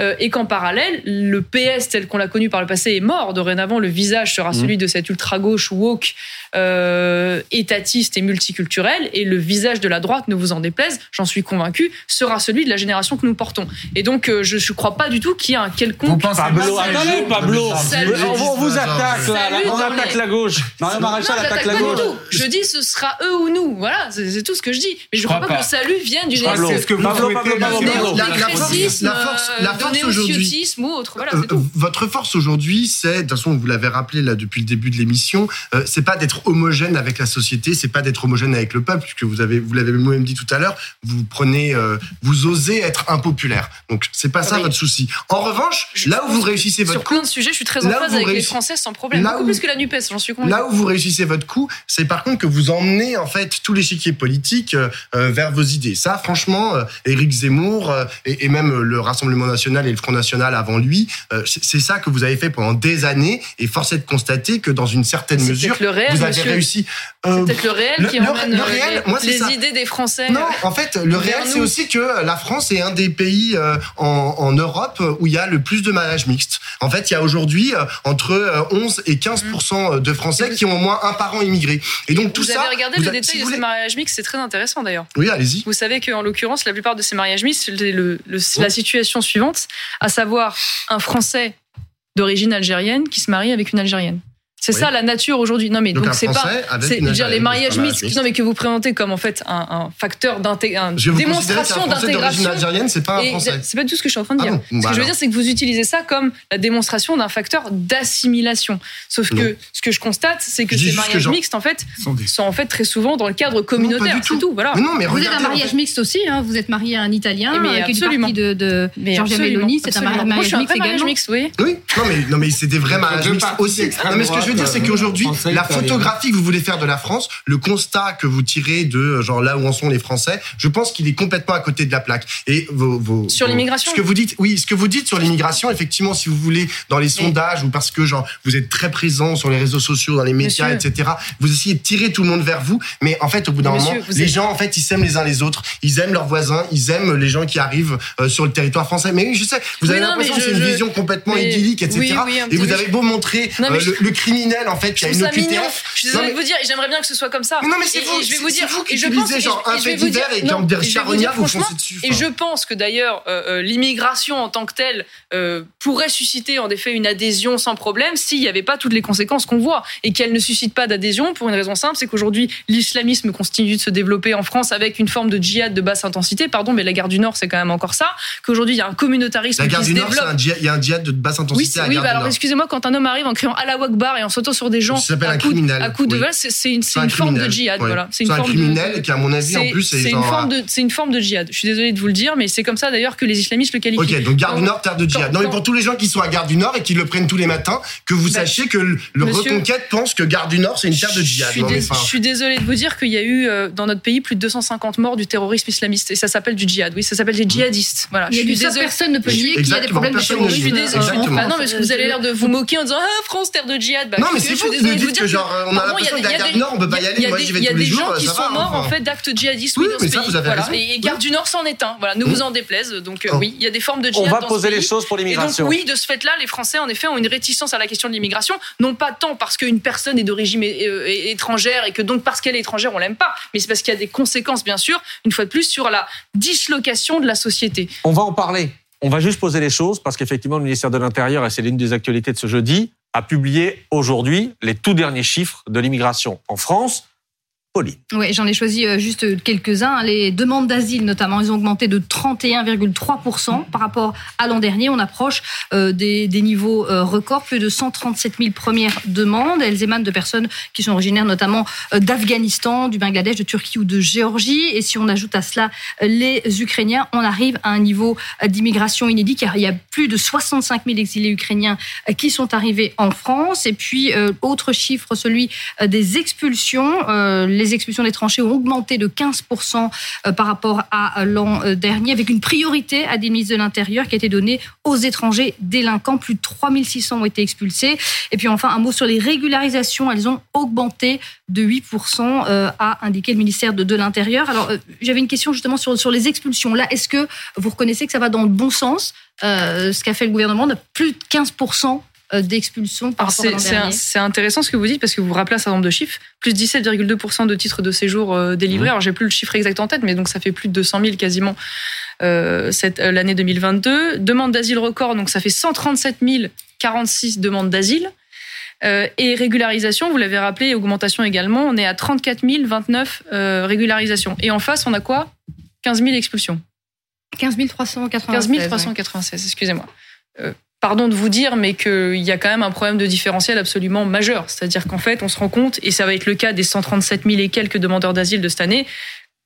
Euh, et qu'en parallèle, le PS tel qu'on l'a connu par le passé est mort. Dorénavant, le visage sera Mhm. celui de cette ultra-gauche woke, euh, étatiste et multiculturel. Et le visage de la droite, ne vous en déplaise, j'en suis convaincu, sera celui de la génération que nous portons. Et donc, euh, je ne crois pas du tout qu'il y ait un Vous quelconque pensez Pablo, attendez, Pablo. Salut. On, on vous attaque, là, Salut on attaque les- la gauche. Mario Maréchal non, attaque la gauche. du tout. Je dis ce sera eux ou nous. Voilà, c'est tout ce que je dis. Mais je, Je crois crois pas, pas. que le salut vienne d'une que c'est ce que vous Pablo, souhaitez. Pablo, Pablo. La- la force- néofascisme, la force- la euh, force aujourd'hui-. Voilà, Euh, c'est tout. votre force aujourd'hui, c'est, de toute façon, vous l'avez rappelé là depuis le début de l'émission, euh, c'est pas d'être homogène avec la société, c'est pas d'être homogène avec le peuple, puisque vous avez, vous l'avez vous-même dit tout à l'heure, vous prenez, euh, vous osez être impopulaire. Donc c'est pas ça Oui. votre souci. En revanche, Je là où vous réussissez Sur votre plein coup, de sujets, je suis très en phase avec les Français sans problème. là Beaucoup où- plus que la NUPES, j'en suis convaincu. Là où vous réussissez votre coup, c'est par contre que vous emmenez en fait tout l'échiquier politique euh, euh, vers vos idées. Ça, franchement, euh, Éric Zemmour euh, et, et même euh, le Rassemblement national et le Front national avant lui, euh, c'est ça que vous avez fait pendant des années. Et force est de constater que dans une certaine mesure, peut-être le réel, vous avez réussi. C'est Euh, peut-être le réel qui le- emmène le euh, réel, les, moi, les ça. idées des Français. non, en fait, le réel, c'est aussi que la France est un des pays euh, en, en Europe où il y a le plus de mariages mixtes. En fait, il y a aujourd'hui euh, entre euh, 11 et 15 de Français vous- qui ont au moins un parent immigré. Et donc tout vous ça. avez regardé vous le détail si de ces mariages mixtes, c'est très intéressant d'ailleurs. Oui, allez-y. Vous savez qu'en l'occurrence, la plupart de ces mariages mixtes, c'est le- le- la situation suivante, à savoir un Français d'origine algérienne qui se marie avec une Algérienne. C'est Oui. ça la nature aujourd'hui. Non mais Donc, c'est pas. C'est dire les mariages mixtes, non mais que vous présentez comme en fait un, un facteur d'intégration, Je vais vous démonstration d'intégration. algérienne, c'est pas un Français. c'est pas tout ce que je suis en train de Ah dire. bon ce Bah que je veux dire, c'est que vous utilisez ça comme la démonstration d'un facteur d'assimilation. Sauf Non. que ce que je constate, c'est que ces que mariages mixtes, en fait, sont des- sont en fait très souvent dans le cadre communautaire. du C'est tout. tout. Voilà. Mais non, mais Vous êtes un en mariage fait- mixte aussi, hein. vous êtes marié à un Italien Eh, mais absolument. de, de Giorgia Meloni, c'est un mariage Moi, je suis un mixte également. mixte, oui. Oui, non mais, non mais c'est des vrais mariages mixtes aussi. Je veux dire c'est qu'aujourd'hui, la photographie que vous voulez faire de la France, le constat que vous tirez de euh, genre là où en sont les Français, je pense qu'il est complètement à côté de la plaque. Et vos, vos- Sur vos- l'immigration Ce que vous dites, oui, ce que vous dites sur l'immigration, effectivement, si vous voulez, dans les sondages ou parce que genre vous êtes très présent sur les réseaux sociaux, dans les médias, Monsieur. etc. Vous essayez de tirer tout le monde vers vous, mais en fait, au bout d'un moment, monsieur, les êtes- gens en fait, ils s'aiment les uns les autres, ils aiment leurs voisins, ils aiment les gens qui arrivent euh, sur le territoire français. Mais oui, je sais, vous Oui, avez l'impression que c'est une je- vision complètement mais- idyllique, etc. oui, oui, un et vous avez beau montrer Non, euh, je- le, le criminel en fait qui a une. OQTF. Je suis désolée de vous dire, j'aimerais bien que ce soit comme ça. Non, mais c'est vous, je vais vous dire, vous qui utilisez genre un fait divers et non, quand dire et je vais vous foncez dessus. Et je pense que d'ailleurs, euh, euh, l'immigration en tant que telle euh, pourrait susciter en effet une adhésion sans problème s'il n'y avait pas toutes les conséquences qu'on voit et qu'elle ne suscite pas d'adhésion pour une raison simple, c'est qu'aujourd'hui l'islamisme continue de se développer en France avec une forme de djihad de basse intensité. Pardon, mais la gare du Nord c'est quand même encore ça. Qu'aujourd'hui il y a un communautarisme La gare qui du se Nord, c'est développe. un djihad- il y a un djihad de basse Oui, intensité c'est- à la oui gare bah du alors excusez-moi, quand un homme arrive en criant Allah Akbar et en sautant sur des gens Ça s'appelle à de- criminel, à coups de oui. voilà, c'est une, forme de criminel, djihad. ouais. Voilà, C'est une un forme de- criminel qui, à mon avis, en plus, c'est une forme de une forme de djihad. Je suis désolée de vous le dire, mais c'est comme ça d'ailleurs que les islamistes le qualifient. Ok, donc Gare du Nord, terre de djihad. quand- Non, mais pour tous les gens qui sont à Gare du Nord et qui le prennent tous les matins, que vous Bah, sachiez que le monsieur- Reconquête pense que Gare du Nord, c'est une terre de Je djihad. suis, dés- je suis désolée de vous dire qu'il y a eu euh, dans notre pays plus de 250 morts du terrorisme islamiste et ça s'appelle du djihad. Oui, ça s'appelle des djihadistes. Voilà. Il y a je suis ça, désolée. personne ne peut nier qu'il y a des problèmes de ne Je suis terrorisme. Exactement. Ah non, mais parce que vous avez l'air de vous moquer en disant Ah, France, terre de djihad. Bah, Non, mais je c'est nous de dire que genre, on a l'impression il y que a la des- Gare du Nord, on peut pas y aller. Moi, j'y vais il y a tous les des jours. gens qui sont va, morts en fait d'actes djihadistes Oui, mais ça, vous avez raison. Et Gare du Nord s'en est un. Voilà, ne Mm. vous en déplaise. Donc euh, oui, il y a des formes de On djihad va dans poser les choses pour l'immigration. oui, de ce fait-là, les Français en effet ont une réticence à la question de l'immigration, non pas tant parce qu'une personne est d'origine euh, étrangère et que donc parce qu'elle est étrangère on l'aime pas, mais c'est parce qu'il y a des conséquences bien sûr, une fois de plus sur la dislocation de la société. On va en parler. On va juste poser les choses parce qu'effectivement, le ministère de l'Intérieur, et c'est l'une des actualités de ce jeudi, a publié aujourd'hui les tout derniers chiffres de l'immigration en France. Oui, j'en ai choisi euh, juste quelques-uns. Les demandes d'asile, notamment, elles ont augmenté de 31,3% par rapport à l'an dernier. On approche euh, des, des, niveaux euh, records, plus de 137 000 premières demandes. Elles émanent de personnes qui sont originaires notamment d'Afghanistan, du Bangladesh, de Turquie ou de Géorgie. Et si on ajoute à cela les Ukrainiens, on arrive à un niveau d'immigration inédit car il y a plus de 65 000 exilés ukrainiens qui sont arrivés en France. Et puis, autre chiffre, celui des expulsions. Les les expulsions des tranchées ont augmenté de 15% euh, par rapport à l'an euh, dernier, avec une priorité à des ministres de l'Intérieur qui a été donnée aux étrangers délinquants. Plus de 3600 ont été expulsés. Et puis enfin, un mot sur les régularisations. Elles ont augmenté de 8%, euh, a indiqué le ministère de, l'Intérieur. Alors, j'avais une question justement sur, sur les expulsions. Là, est-ce que vous reconnaissez que ça va dans le bon sens? Ce qu'a fait le gouvernement, de plus de 15% euh, d'expulsion par C'est intéressant ce que vous dites parce que vous vous rappelez un certain nombre de chiffres. Plus 17,2% de titres de séjour euh, délivrés. Mmh. Alors j'ai plus le chiffre exact en tête, mais donc ça fait plus de 200 000 quasiment euh, l'année 2022. Demande d'asile record, donc ça fait 137 046 demandes d'asile. et régularisation, vous l'avez rappelé, augmentation également. On est à 34 029 régularisations. Et en face, on a quoi? 15 000 expulsions. 15 396. 15 396, excusez-moi pardon de vous dire, mais qu'il y a quand même un problème de différentiel absolument majeur. C'est-à-dire qu'en fait, on se rend compte, et ça va être le cas des 137 000 et quelques demandeurs d'asile de cette année,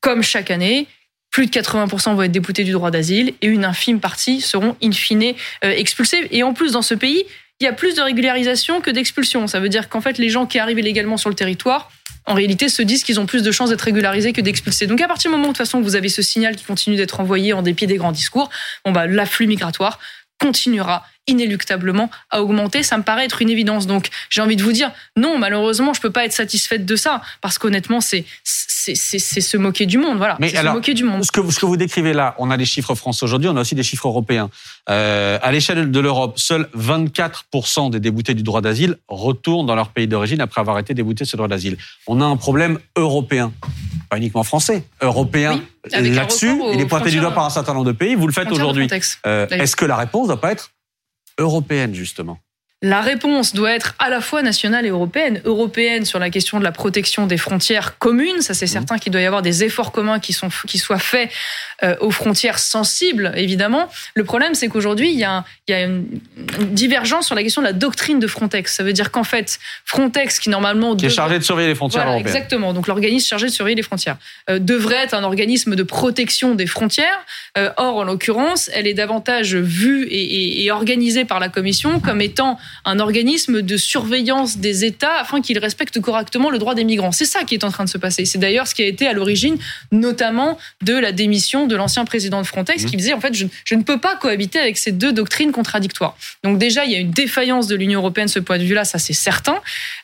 comme chaque année, plus de 80% vont être déboutés du droit d'asile et une infime partie seront in fine euh, expulsés. Et en plus, dans ce pays, il y a plus de régularisation que d'expulsion. Ça veut dire qu'en fait, les gens qui arrivent illégalement sur le territoire, en réalité, se disent qu'ils ont plus de chances d'être régularisés que d'expulsés. Donc, à partir du moment où, de toute façon, vous avez ce signal qui continue d'être envoyé en dépit des grands discours, bon, bah, l'afflux migratoire continuera inéluctablement à augmenter. Ça me paraît être une évidence. Donc, j'ai envie de vous dire, non, malheureusement, je peux pas être satisfaite de ça, parce qu'honnêtement, c'est c'est se moquer du monde. Voilà, Mais alors, se moquer du monde. Ce que, ce que vous décrivez là, on a des chiffres français aujourd'hui, on a aussi des chiffres européens. Euh, à l'échelle de l'Europe, seuls 24% des déboutés du droit d'asile retournent dans leur pays d'origine après avoir été déboutés de ce droit d'asile. On a un problème européen pas uniquement français, européen là-dessus. Il est pointé du doigt par un certain nombre de pays. Vous le faites aujourd'hui. Euh, Est-ce que la réponse ne doit pas être européenne, justement la réponse doit être à la fois nationale et européenne. Européenne sur la question de la protection des frontières communes, ça c'est mmh. certain qu'il doit y avoir des efforts communs qui, sont, qui soient faits euh, aux frontières sensibles, évidemment. Le problème, c'est qu'aujourd'hui, il y, a, il y a une, divergence sur la question de la doctrine de Frontex. Ça veut dire qu'en fait, Frontex, qui normalement... Qui est chargé de surveiller les frontières voilà, européennes. Exactement, donc l'organisme chargé de surveiller les frontières, euh, devrait être un organisme de protection des frontières. Euh, or, en l'occurrence, elle est davantage vue et, et, et organisée par la Commission comme étant un organisme de surveillance des États afin qu'ils respectent correctement le droit des migrants. C'est ça qui est en train de se passer. C'est d'ailleurs ce qui a été à l'origine, notamment, de la démission de l'ancien président de Frontex, qui mmh. disait en fait, je, ne peux pas cohabiter avec ces deux doctrines contradictoires. Donc déjà, il y a une défaillance de l'Union européenne ce point de vue-là, ça c'est certain.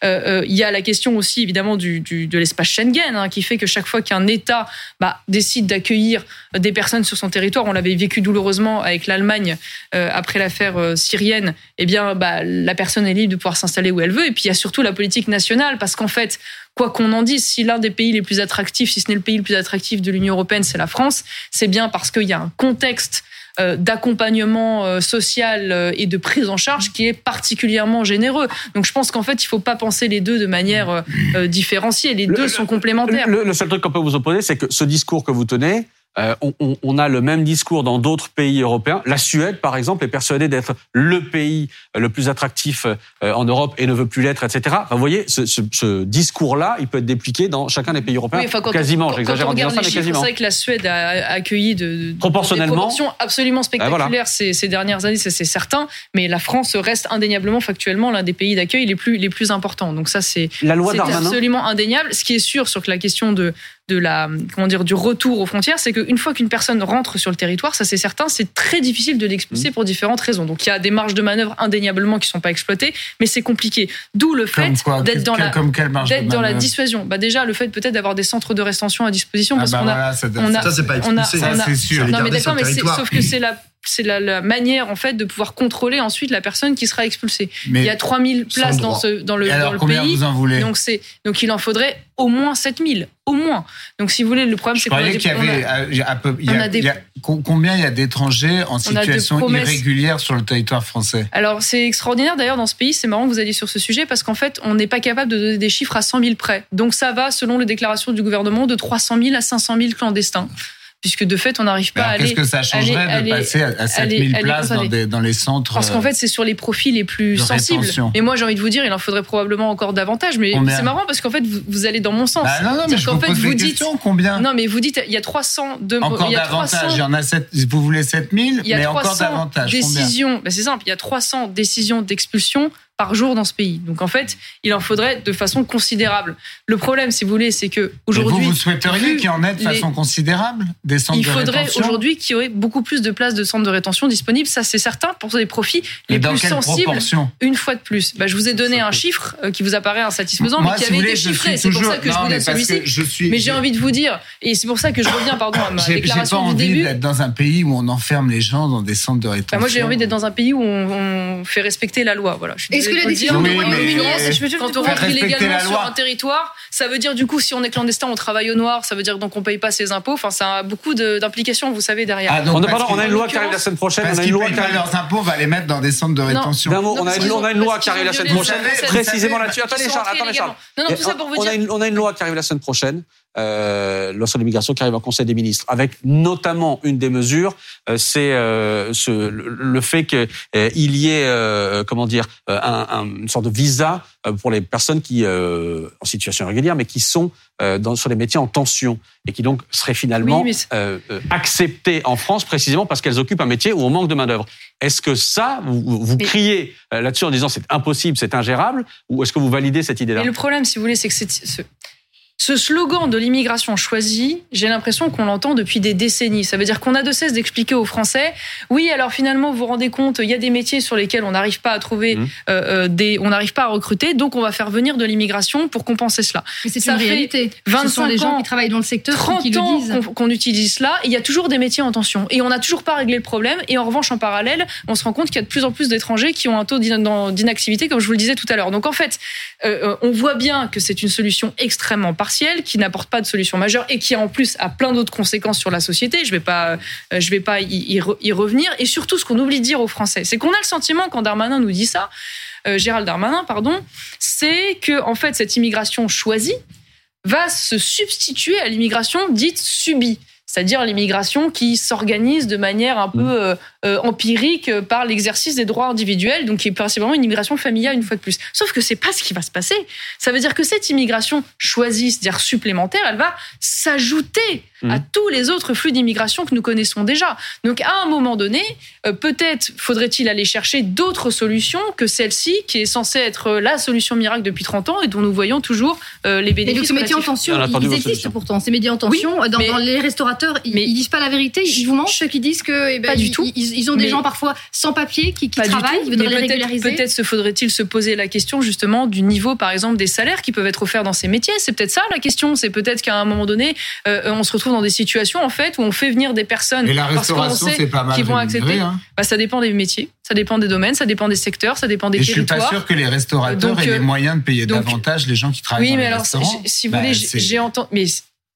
Euh, euh, il y a la question aussi évidemment du, de l'espace Schengen, hein, qui fait que chaque fois qu'un État bah, décide d'accueillir des personnes sur son territoire, on l'avait vécu douloureusement avec l'Allemagne euh, après l'affaire syrienne, eh bien, bah, la personne est libre de pouvoir s'installer où elle veut. Et puis il y a surtout la politique nationale, parce qu'en fait, quoi qu'on en dise, si l'un des pays les plus attractifs, si ce n'est le pays le plus attractif de l'Union européenne, c'est la France, c'est bien parce qu'il y a un contexte euh, d'accompagnement euh, social euh, et de prise en charge qui est particulièrement généreux. Donc je pense qu'en fait, il faut pas penser les deux de manière différenciée. Les deux sont complémentaires. Le, le seul truc qu'on peut vous opposer, c'est que ce discours que vous tenez, euh, on, a le même discours dans d'autres pays européens. La Suède, par exemple, est persuadée d'être le pays le plus attractif euh, en Europe et ne veut plus l'être, etc. vous voyez, ce, ce, ce discours-là, il peut être dépliqué dans chacun des pays européens. Oui, quasiment, j'exagère en disant ça, mais quasiment. C'est vrai que la Suède a accueilli de, de proportionnellement des absolument ben spectaculaires ces, ces, dernières années, c'est certain. Mais la France reste indéniablement, factuellement, l'un des pays d'accueil les plus les plus importants. Donc ça, c'est absolument indéniable. Ce qui est sûr sur la question de de la comment dire du retour aux frontières, c'est qu'une fois qu'une personne rentre sur le territoire, ça c'est certain, c'est très difficile de l'expulser mmh. pour différentes raisons. Donc il y a des marges de manœuvre indéniablement qui sont pas exploitées, mais c'est compliqué. D'où le fait d'être dans la d'être dans la dissuasion. Bah déjà le fait peut-être d'avoir des centres de rétention à disposition parce qu'on a, ça, c'est pas expulsé, ça, c'est sûr. Non mais d'accord, mais sauf que c'est la c'est la, la manière en fait de pouvoir contrôler ensuite la personne qui sera expulsée. Mais Il y a 3000 Sans places dans ce dans le dans le combien pays. vous en voulez Donc c'est donc il en faudrait au moins 7000, au moins. Donc si vous voulez le problème c'est qu'on a des- y avait euh, il y a à peu- il y on a- a des- il y a- co- combien il y a d'étrangers en situation irrégulière sur le territoire français? Alors c'est extraordinaire d'ailleurs dans ce pays, c'est marrant que vous alliez sur ce sujet parce qu'en fait on n'est pas capable de donner des chiffres à 100 000 près. Donc ça va selon les déclarations du gouvernement de 300 000 à 500 000 clandestins. Puisque de fait on n'arrive pas à alors, aller... Qu'est-ce que ça changerait aller- de passer à, à 7000 aller- aller- places dans, attendez. des- dans les centres Parce qu'en euh, fait, c'est sur les profils les plus sensibles. Et moi, j'ai envie de vous dire, il en faudrait probablement encore davantage. Mais c'est marrant parce qu'en fait, vous, vous allez dans mon sens. Bah non, non, mais je vous fait, pose vous des dites- questions. Combien Non, mais vous dites, il y a 300 de, Encore il y a davantage. 300 Il y en a 7, vous voulez 7000, il y a mais encore 300 davantage. Combien décisions. Ben, c'est simple, il y a 300 décisions d'expulsion par jour dans ce pays. Donc en fait, il en faudrait de façon considérable. Le problème, si vous voulez, c'est que vous, aujourd'hui, vous souhaiteriez qu'il y en ait de les- façon considérable des centres il de faudrait rétention aujourd'hui qu'il y aurait beaucoup plus de places de centres de rétention disponibles. Ça, c'est certain pour les profits les dans plus sensibles. proportion Une fois de plus, bah, je vous ai donné un chiffre euh, qui vous apparaît insatisfaisant, Moi, mais qui si avait voulez, été chiffré. C'est pour ça que je vous donne celui-ci. suis. Mais j'ai envie de vous dire, et c'est pour ça que je reviens, pardon, à ma pas déclaration du envie début. d'être dans un pays où on enferme les gens dans des centres de rétention. Bah, moi, j'ai envie d'être dans un pays où on, on fait respecter la loi. Voilà. Je suis Est-ce que la décision du Royaume-Uni, quand on rentre illégalement sur un territoire, ça veut dire du coup, si on est clandestin, on travaille au noir. Ça veut dire donc on paye pas ses impôts. Enfin, ça a beaucoup d'implications, vous savez, derrière. Ah, donc On a, on une loi qui arrive la semaine prochaine. Parce On a qu'ils une loi qui arrive. leurs impôts, on va les mettre dans des centres de rétention. Non, on a une, qu'ils on a une ont- loi qui arrive la semaine prochaine. Précisément là-dessus. Attendez, Charles, attendez, Charles. illégalement. Non, non, tout ça pour vous on, dire. a une, on a une loi qui arrive la semaine prochaine, euh, loi sur l'immigration qui arrive au Conseil des ministres, avec notamment une des mesures, euh, c'est euh, ce, le, le fait qu'il y ait, euh, comment dire, euh, un, un- une sorte de visa euh, pour les personnes qui, euh, en situation irrégulière, mais qui sont euh, dans, sur les métiers en tension et qui donc seraient finalement Oui, euh, euh, acceptées en France précisément parce qu'elles occupent un métier où on manque de main d'œuvre. Est-ce que ça, vous, vous Mais- criez euh, là-dessus en disant c'est impossible, c'est ingérable, ou est-ce que vous validez cette idée-là? Le problème, si vous voulez, c'est que c'est- ce, ce slogan de l'immigration choisie, j'ai l'impression qu'on l'entend depuis des décennies. Ça veut dire qu'on a de cesse d'expliquer aux Français, oui, alors finalement, vous vous rendez compte, il y a des métiers sur lesquels on n'arrive pas à trouver, Mhm. euh, euh, des, on n'arrive pas à recruter, donc on va faire venir de l'immigration pour compenser cela. Mais c'est Ça une réalité. Ce 25 sont les gens ans, qui travaillent dans le secteur 30 qui le ans disent. qu'on utilise cela, et il y a toujours des métiers en tension. Et on n'a toujours pas réglé le problème. Et en revanche, en parallèle, on se rend compte qu'il y a de plus en plus d'étrangers qui ont un taux d'in- d'inactivité, comme je vous le disais tout à l'heure. Donc en fait, euh, on voit bien que c'est une solution extrêmement partielle, qui n'apporte pas de solution majeure et qui en plus a plein d'autres conséquences sur la société. Je vais pas, euh, je vais pas y, y re- y revenir. Et surtout, ce qu'on oublie de dire aux Français, c'est qu'on a le sentiment quand Darmanin nous dit ça, euh, Gérald Darmanin, pardon, c'est que en fait cette immigration choisie va se substituer à l'immigration dite subie. C'est-à-dire l'immigration qui s'organise de manière un peu euh, euh, empirique euh, par l'exercice des droits individuels, donc qui est principalement une immigration familiale une fois de plus. Sauf que c'est pas ce qui va se passer. Ça veut dire que cette immigration choisie, c'est-à-dire supplémentaire, elle va s'ajouter Mhm. à tous les autres flux d'immigration que nous connaissons déjà. Donc à un moment donné, euh, peut-être faudrait-il aller chercher d'autres solutions que celle-ci, qui est censée être la solution miracle depuis 30 ans et dont nous voyons toujours euh, les Mais bénéfices. donc, ces métiers en tension, ils existent pourtant. Ces métiers en tension, dans, mais- dans les restaurateurs, ils, mais- ils disent pas la vérité. Ils vous mentent, ceux qui disent que eh ben, Pas du ils, tout. Ils, ils ont des Mais- gens parfois sans papier qui, qui travaillent, tout, ils voudraient les peut-être régulariser. peut-être se faudrait-il se poser la question justement du niveau, par exemple, des salaires qui peuvent être offerts dans ces métiers. C'est peut-être ça la question. C'est peut-être qu'à un moment donné, euh, on se retrouve dans des situations en fait où on fait venir des personnes Et la parce qu'on sait pas mal qu'ils vont accepter. hein. Bah, ça dépend des métiers, ça dépend des domaines, ça dépend des secteurs, ça dépend des Et je suis pas territoires. sûr que les restaurateurs Donc, aient les euh, moyens de payer donc- davantage les gens qui travaillent Oui, dans mais les alors, restaurants. si- si vous Bah, voulez, j'ai entendu. Mais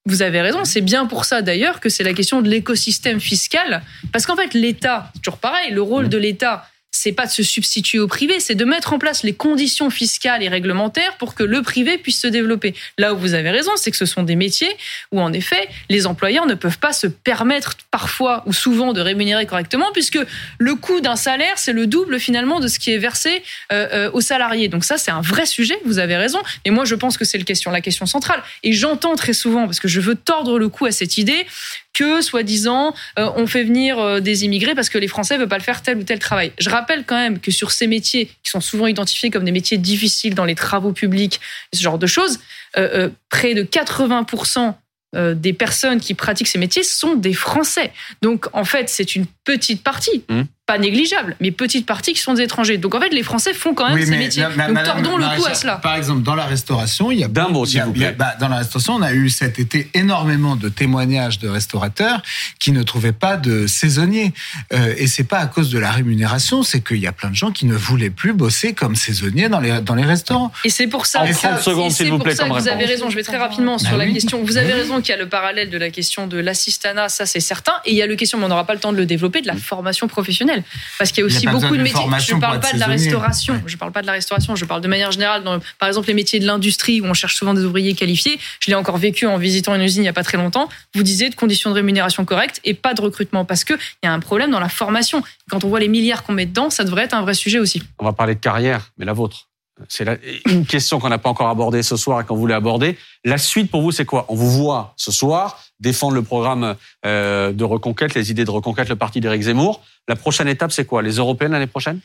vous avez raison, c'est bien pour ça d'ailleurs que c'est la question de l'écosystème fiscal. Parce qu'en fait, l'État, c'est toujours pareil, le rôle Mmh. de l'État, c'est pas de se substituer au privé, c'est de mettre en place les conditions fiscales et réglementaires pour que le privé puisse se développer. Là où vous avez raison, c'est que ce sont des métiers où en effet, les employeurs ne peuvent pas se permettre parfois ou souvent de rémunérer correctement puisque le coût d'un salaire, c'est le double finalement de ce qui est versé euh, euh, aux salariés. Donc ça, c'est un vrai sujet, vous avez raison. Et moi, je pense que c'est question, la question centrale. Et j'entends très souvent, parce que je veux tordre le cou à cette idée, que, soi-disant, euh, on fait venir euh, des immigrés parce que les Français ne veulent pas le faire tel ou tel travail. Je rappelle quand même que sur ces métiers, qui sont souvent identifiés comme des métiers difficiles dans les travaux publics, ce genre de choses, euh, près de 80% euh, des personnes qui pratiquent ces métiers sont des Français. Donc, en fait, c'est une petite partie. Mmh. Pas négligeable, mais petite partie qui sont des étrangers. Donc en fait, les Français font quand même Oui, ces mais métiers. ma- ma- Donc madame tordons le cou à cela. Par exemple, dans la restauration, il y a D'un mot, s'il vous a- plaît. bah, dans la restauration, on a eu cet été énormément de témoignages de restaurateurs qui ne trouvaient pas de saisonniers. Euh, et c'est pas à cause de la rémunération, c'est qu'il y a plein de gens qui ne voulaient plus bosser comme saisonniers dans les dans les restaurants. Et c'est pour ça. En et 30 ça- secondes, et s'il c'est vous pour plaît, ça comme que Vous avez raison. Je vais très rapidement sur Bah la oui. question. Vous avez raison qu'il y a le parallèle de la question de l'assistanat, ça c'est certain. Et il y a le question, mais on n'aura pas le temps de le développer, de la formation professionnelle, parce qu'il y a aussi beaucoup de métiers. Je pour parle pas de la restauration. Ouais. Je parle pas de la restauration. Je parle de manière générale. Dans, par exemple, les métiers de l'industrie où on cherche souvent des ouvriers qualifiés. Je l'ai encore vécu en visitant une usine il y a pas très longtemps. Vous disiez de conditions de rémunération correctes et pas de recrutement, parce que il y a un problème dans la formation. Quand on voit les milliards qu'on met dedans, ça devrait être un vrai sujet aussi. On va parler de carrière, mais la vôtre. C'est une question qu'on n'a pas encore abordée ce soir et qu'on voulait aborder. La suite pour vous, c'est quoi? On vous voit ce soir défendre le programme euh, de reconquête, les idées de reconquête, le parti d'Éric Zemmour. La prochaine étape, c'est quoi? Les européennes l'année prochaine?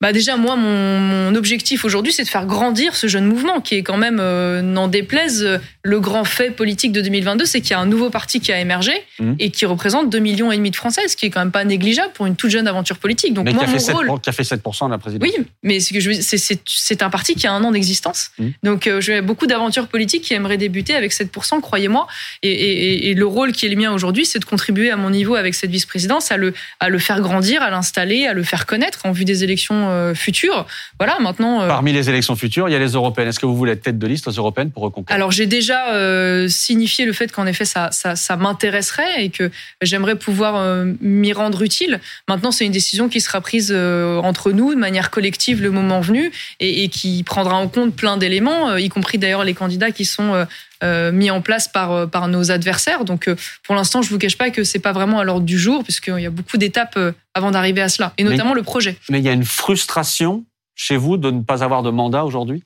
Bah déjà, moi, mon, mon objectif aujourd'hui, c'est de faire grandir ce jeune mouvement, qui est quand même, euh, n'en déplaise, le grand fait politique de 2022, c'est qu'il y a un nouveau parti qui a émergé Mhm. et qui représente 2 millions et demi de Français, ce qui est quand même pas négligeable pour une toute jeune aventure politique. Donc Mais moi, qui a, mon fait 7, rôle... qui a fait 7% de la présidence. Oui, mais ce que je veux dire, c'est- un parti qui a un an d'existence. Mhm. Donc, euh, j'ai beaucoup d'aventures politiques qui aimeraient débuter avec 7%, croyez-moi. Et, et- et le rôle qui est le mien aujourd'hui, c'est de contribuer à mon niveau avec cette vice-présidence, à le, à le faire grandir, à l'installer, à le faire connaître en vue des élections euh, futures. Voilà, maintenant. euh, Parmi les élections futures, il y a les européennes. Est-ce que vous voulez être tête de liste aux européennes pour reconquête Alors j'ai déjà euh, signifié le fait qu'en effet ça, ça, ça m'intéresserait et que j'aimerais pouvoir euh, m'y rendre utile. Maintenant c'est une décision qui sera prise euh, entre nous de manière collective le moment venu et, et qui prendra en compte plein d'éléments, y compris d'ailleurs les candidats qui sont mis en place par, euh, par nos adversaires. Donc euh, pour l'instant je vous cache pas que c'est pas vraiment à l'ordre du jour puisqu'il y a beaucoup d'étapes euh, avant d'arriver à cela et Mais- notamment le projet. Mais il y a une frustration chez vous de ne pas avoir de mandat aujourd'hui?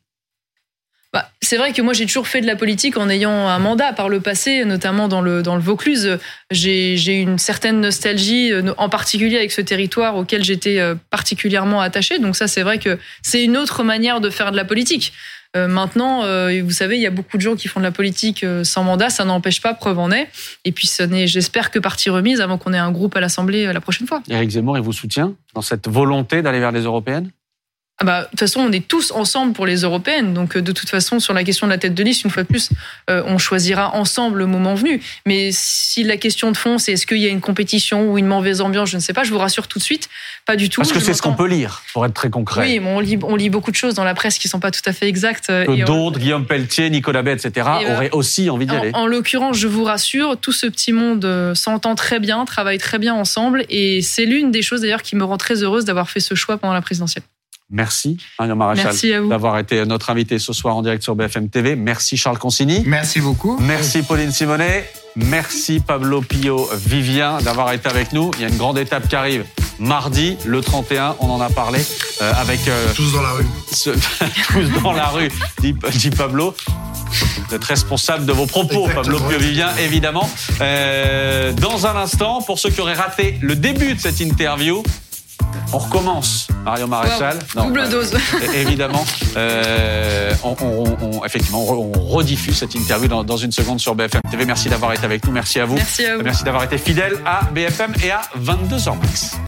Bah, c'est vrai que moi j'ai toujours fait de la politique en ayant un mandat par le passé, notamment dans le dans le Vaucluse. J'ai une certaine nostalgie, euh, en particulier avec ce territoire auquel j'étais euh, particulièrement attachée. Donc ça c'est vrai que c'est une autre manière de faire de la politique. Euh, maintenant, euh, vous savez, il y a beaucoup de gens qui font de la politique euh, sans mandat, ça n'empêche pas, preuve en est. Et puis ce n'est, j'espère que partie remise avant qu'on ait un groupe à l'Assemblée la prochaine fois. Éric Zemmour, il vous soutient dans cette volonté d'aller vers les européennes? Ah bah, de toute façon, on est tous ensemble pour les européennes. Donc, euh, de toute façon, sur la question de la tête de liste, une fois de plus, euh, on choisira ensemble le moment venu. Mais si la question de fond, c'est est-ce qu'il y a une compétition ou une mauvaise ambiance, je ne sais pas, je vous rassure tout de suite, pas du tout. Parce que c'est ce qu'on peut lire, pour être très concret. Oui, mais on lit, on lit beaucoup de choses dans la presse qui sont pas tout à fait exactes. euh, que on- d'autres, Guillaume Pelletier, Nicolas Bay, etc., Et auraient aussi envie d'y aller. En, en l'occurrence, je vous rassure, tout ce petit monde euh, s'entend très bien, travaille très bien ensemble, et c'est l'une des choses d'ailleurs qui me rend très heureuse d'avoir fait ce choix pendant la présidentielle. Merci, Marion Maréchal, d'avoir été notre invité ce soir en direct sur BFM TV. Merci, Charles Consigny. Merci beaucoup. Merci, Pauline Simonet. Merci, Pablo Pio Vivien, d'avoir été avec nous. Il y a une grande étape qui arrive mardi, le 31. On en a parlé euh, avec euh, Tous dans la rue. ce- tous dans la rue, dit, dit Pablo. Vous êtes responsable de vos propos, Exactement. Pablo Pio Vivien, évidemment. Euh, dans un instant, pour ceux qui auraient raté le début de cette interview, on recommence, Marion Maréchal. Wow, double euh, dose. é- évidemment, euh, on, on- on- effectivement, on, re- on rediffuse cette interview dans, dans une seconde sur BFM TV. Merci d'avoir été avec nous. Merci à vous. Merci à vous. Merci d'avoir été fidèle à BFM et à 22h max.